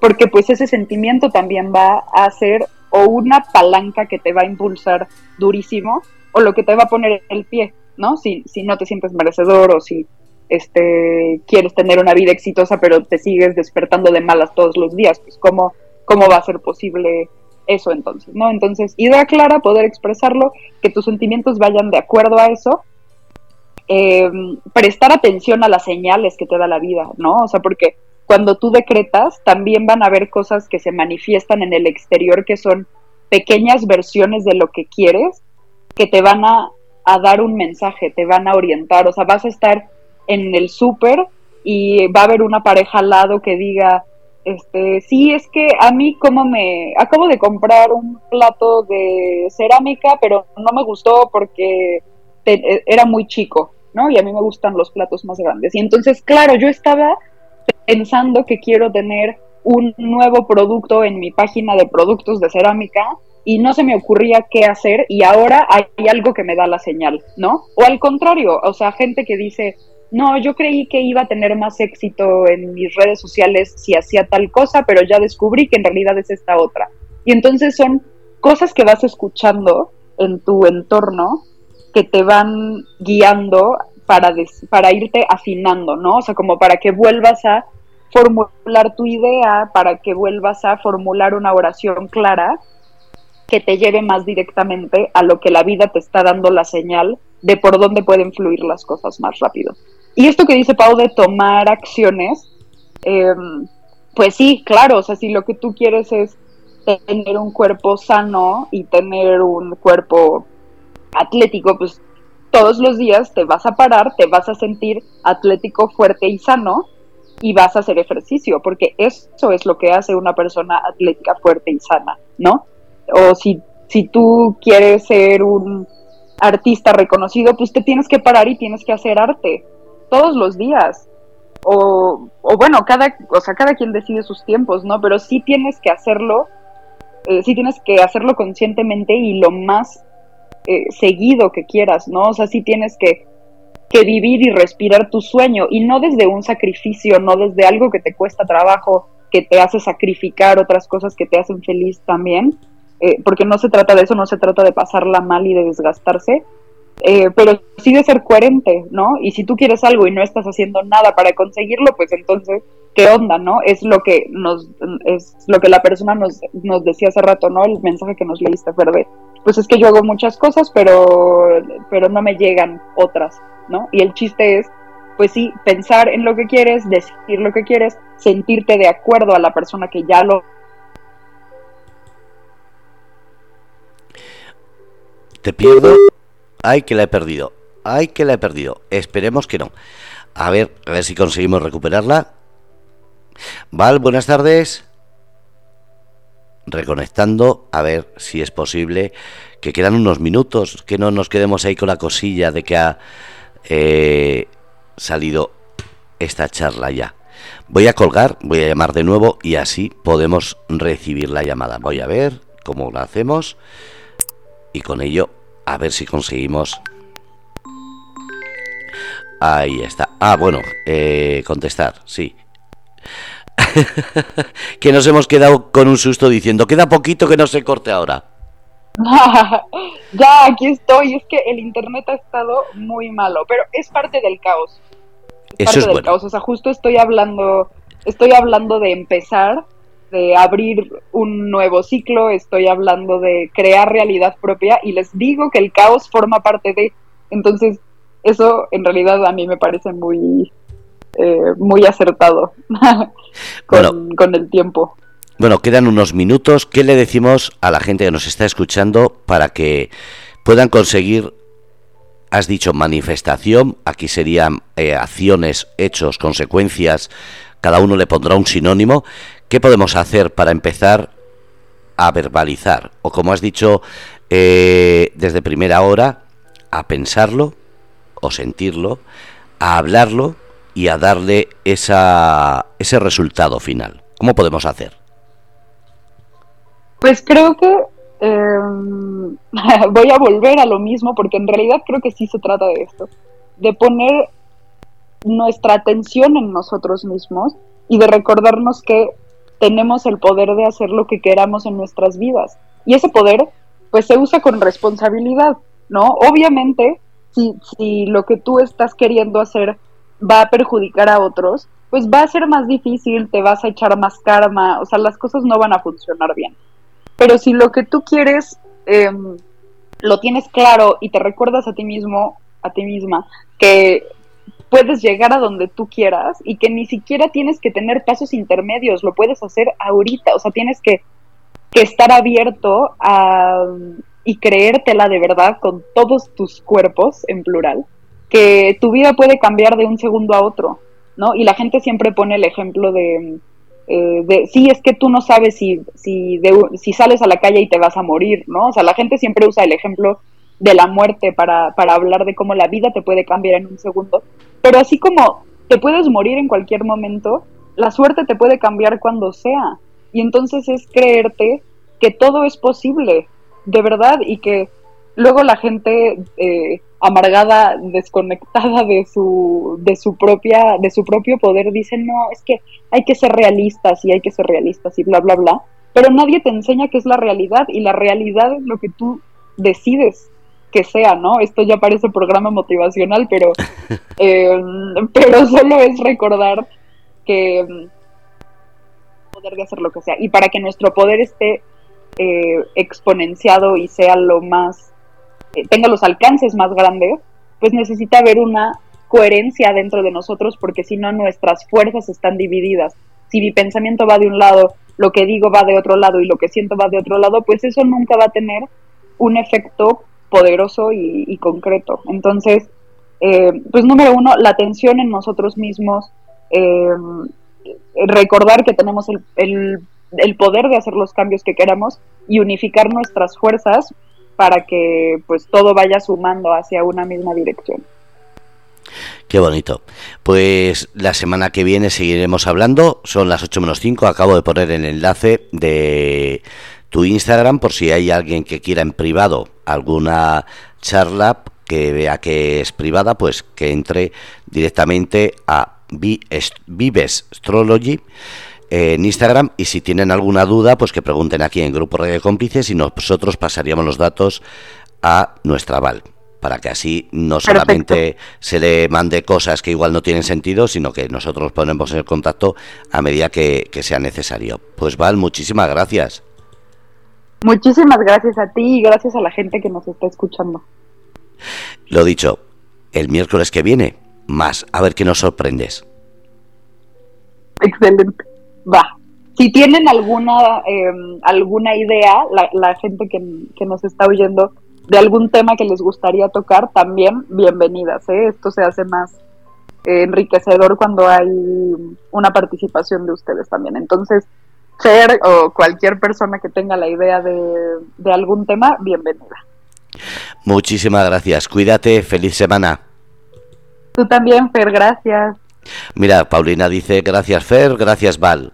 porque pues ese sentimiento también va a ser o una palanca que te va a impulsar durísimo o lo que te va a poner el pie, ¿no? Si, si no te sientes merecedor o si este, quieres tener una vida exitosa pero te sigues despertando de malas todos los días, pues cómo, cómo va a ser posible eso entonces, ¿no? Entonces, idea clara, poder expresarlo, que tus sentimientos vayan de acuerdo a eso, em, prestar atención a las señales que te da la vida, ¿no? O sea, porque cuando tú decretas, también van a haber cosas que se manifiestan en el exterior que son pequeñas versiones de lo que quieres, que te van a a dar un mensaje, te van a orientar, o sea, vas a estar en el súper y va a haber una pareja al lado que diga, este, sí, es que a mí como me acabo de comprar un plato de cerámica, pero no me gustó porque e, era muy chico, ¿no? Y a mí me gustan los platos más grandes. Y entonces, claro, yo estaba pensando que quiero tener un nuevo producto en mi página de productos de cerámica y no se me ocurría qué hacer y ahora hay algo que me da la señal, ¿no? O al contrario, o sea, gente que dice, no, yo creí que iba a tener más éxito en mis redes sociales si hacía tal cosa, pero ya descubrí que en realidad es esta otra. Y entonces son cosas que vas escuchando en tu entorno que te van guiando para, para irte afinando, ¿no? O sea, como para que vuelvas a formular tu idea, para que vuelvas a formular una oración clara que te lleve más directamente a lo que la vida te está dando la señal de por dónde pueden fluir las cosas más rápido. Y esto que dice Pau de tomar acciones, em, pues sí, claro, o sea, si lo que tú quieres es tener un cuerpo sano y tener un cuerpo atlético, pues todos los días te vas a parar, te vas a sentir atlético, fuerte y sano y vas a hacer ejercicio, porque eso es lo que hace una persona atlética, fuerte y sana, ¿no? O si, si tú quieres ser un artista reconocido, pues te tienes que parar y tienes que hacer arte todos los días. O, o bueno, cada, o sea, cada quien decide sus tiempos, ¿no? Pero sí tienes que hacerlo, eh, sí tienes que hacerlo conscientemente y lo más eh, seguido que quieras, ¿no? O sea, sí tienes que, que vivir y respirar tu sueño y no desde un sacrificio, no desde algo que te cuesta trabajo, que te hace sacrificar otras cosas que te hacen feliz también, eh, porque no se trata de eso, no se trata de pasarla mal y de desgastarse, eh, pero sí de ser coherente, ¿no? Y si tú quieres algo y no estás haciendo nada para conseguirlo, pues entonces, ¿qué onda, no? Es lo que nos, es lo que la persona nos, nos decía hace rato, ¿no? El mensaje que nos leíste, Verde. Pues es que yo hago muchas cosas, pero, pero no me llegan otras, ¿no? Y el chiste es, pues sí, pensar en lo que quieres, decir lo que quieres, sentirte de acuerdo a la persona que ya lo Te pierdo Ay, que la he perdido. Ay, que la he perdido. Esperemos que no. A ver, a ver si conseguimos recuperarla. Val, buenas tardes. Reconectando, a ver si es posible. Que quedan unos minutos, que no nos quedemos ahí con la cosilla de que ha eh, salido esta charla ya. Voy a colgar, voy a llamar de nuevo y así podemos recibir la llamada. Voy a ver cómo la hacemos y con ello a ver si conseguimos... Ahí está. Ah, bueno, eh, contestar, sí. que nos hemos quedado con un susto diciendo, queda poquito que no se corte ahora. ya, aquí estoy. Es que el internet ha estado muy malo, pero es parte del caos. Es Eso parte del caos. O sea, justo estoy hablando, estoy hablando de empezar de abrir un nuevo ciclo, estoy hablando de crear realidad propia y les digo que el caos forma parte de... Entonces, eso en realidad a mí me parece muy, eh, muy acertado con, el tiempo. Bueno, quedan unos minutos. ¿Qué le decimos a la gente que nos está escuchando para que puedan conseguir, has dicho manifestación, aquí serían eh, acciones, hechos, consecuencias, cada uno le pondrá un sinónimo, ¿Qué podemos hacer para empezar a verbalizar? O como has dicho eh, desde primera hora, a pensarlo o sentirlo, a hablarlo y a darle esa, ese resultado final. ¿Cómo podemos hacer? Pues creo que em, voy a volver a lo mismo porque en realidad creo que sí se trata de esto, de poner nuestra atención en nosotros mismos y de recordarnos que tenemos el poder de hacer lo que queramos en nuestras vidas. Y ese poder, pues se usa con responsabilidad, ¿no? Obviamente, si, si lo que tú estás queriendo hacer va a perjudicar a otros, pues va a ser más difícil, te vas a echar más karma, o sea, las cosas no van a funcionar bien. Pero si lo que tú quieres em, lo tienes claro y te recuerdas a ti mismo, a ti misma, que puedes llegar a donde tú quieras y que ni siquiera tienes que tener pasos intermedios, lo puedes hacer ahorita, o sea, tienes que, estar abierto a, y creértela de verdad con todos tus cuerpos, en plural, que tu vida puede cambiar de un segundo a otro, ¿no? Y la gente siempre pone el ejemplo de eh, de, sí, es que tú no sabes si, si, si sales a la calle y te vas a morir, ¿no? O sea, la gente siempre usa el ejemplo de la muerte para, para hablar de cómo la vida te puede cambiar en un segundo, pero así como te puedes morir en cualquier momento, la suerte te puede cambiar cuando sea. Y entonces es creerte que todo es posible, de verdad, y que luego la gente eh, amargada, desconectada de su, de su propia, de su propio poder, dice no, es que hay que ser realistas y hay que ser realistas y bla bla bla. Pero nadie te enseña qué es la realidad, y la realidad es lo que tú decides que sea, ¿no? Esto ya parece programa motivacional, pero, eh, pero solo es recordar que poder de hacer lo que sea. Y para que nuestro poder esté eh, exponenciado y sea lo más, eh, tenga los alcances más grandes, pues necesita haber una coherencia dentro de nosotros, porque si no nuestras fuerzas están divididas. Si mi pensamiento va de un lado, lo que digo va de otro lado y lo que siento va de otro lado, pues eso nunca va a tener un efecto poderoso y, concreto. Entonces, eh, pues número uno, la atención en nosotros mismos, eh, recordar que tenemos el, el, poder de hacer los cambios que queramos y unificar nuestras fuerzas para que pues todo vaya sumando hacia una misma dirección. Qué bonito. Pues la semana que viene seguiremos hablando. Son las 8 menos 5. Acabo de poner el enlace de tu Instagram por si hay alguien que quiera en privado alguna charla que vea que es privada, pues que entre directamente a Vives Astrology en Instagram y si tienen alguna duda, pues que pregunten aquí en Grupo Radio Cómplices y nosotros pasaríamos los datos a nuestra Val para que así no solamente se le mande cosas que igual no tienen sentido, sino que nosotros ponemos en contacto a medida que, que sea necesario. Pues Val, muchísimas gracias. Muchísimas gracias a ti y gracias a la gente que nos está escuchando. Lo dicho, el miércoles que viene, más, a ver qué nos sorprendes. Excelente. Va. Si tienen alguna em, alguna idea, la, gente que, que, nos está oyendo, de algún tema que les gustaría tocar, también bienvenidas. ¿eh? Esto se hace más enriquecedor cuando hay una participación de ustedes también. Entonces, Fer o cualquier persona que tenga la idea de, algún tema, bienvenida. Muchísimas gracias. Cuídate. Feliz semana. Tú también, Fer. Gracias. Mira, Paulina dice gracias, Fer. Gracias, Val.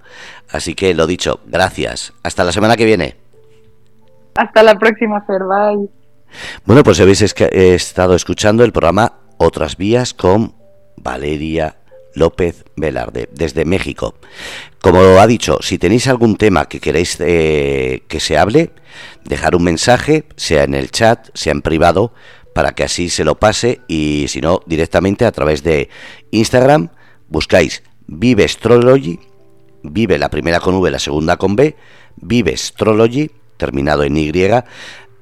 Así que lo dicho, gracias. Hasta la semana que viene. Hasta la próxima, Fer. Bye. Bueno, pues habéis estado escuchando el programa Otras Vías con Valeria López Velarde, desde México. Como ha dicho, si tenéis algún tema que queréis eh, que se hable, dejar un mensaje, sea en el chat, sea en privado, para que así se lo pase y si no, directamente a través de Instagram, buscáis Vive Astrology, Vive la primera con V, la segunda con B, Vive Astrology, terminado en Y,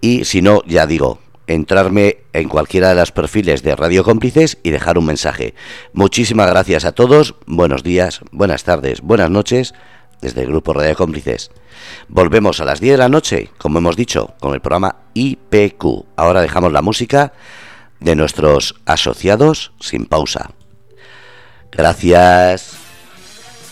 y si no, ya digo, entrarme en cualquiera de los perfiles de Radio Cómplices y dejar un mensaje. Muchísimas gracias a todos, buenos días, buenas tardes, buenas noches desde el grupo Radio Cómplices. Volvemos a las 10 de la noche, como hemos dicho, con el programa IPQ. Ahora dejamos la música de nuestros asociados sin pausa. Gracias.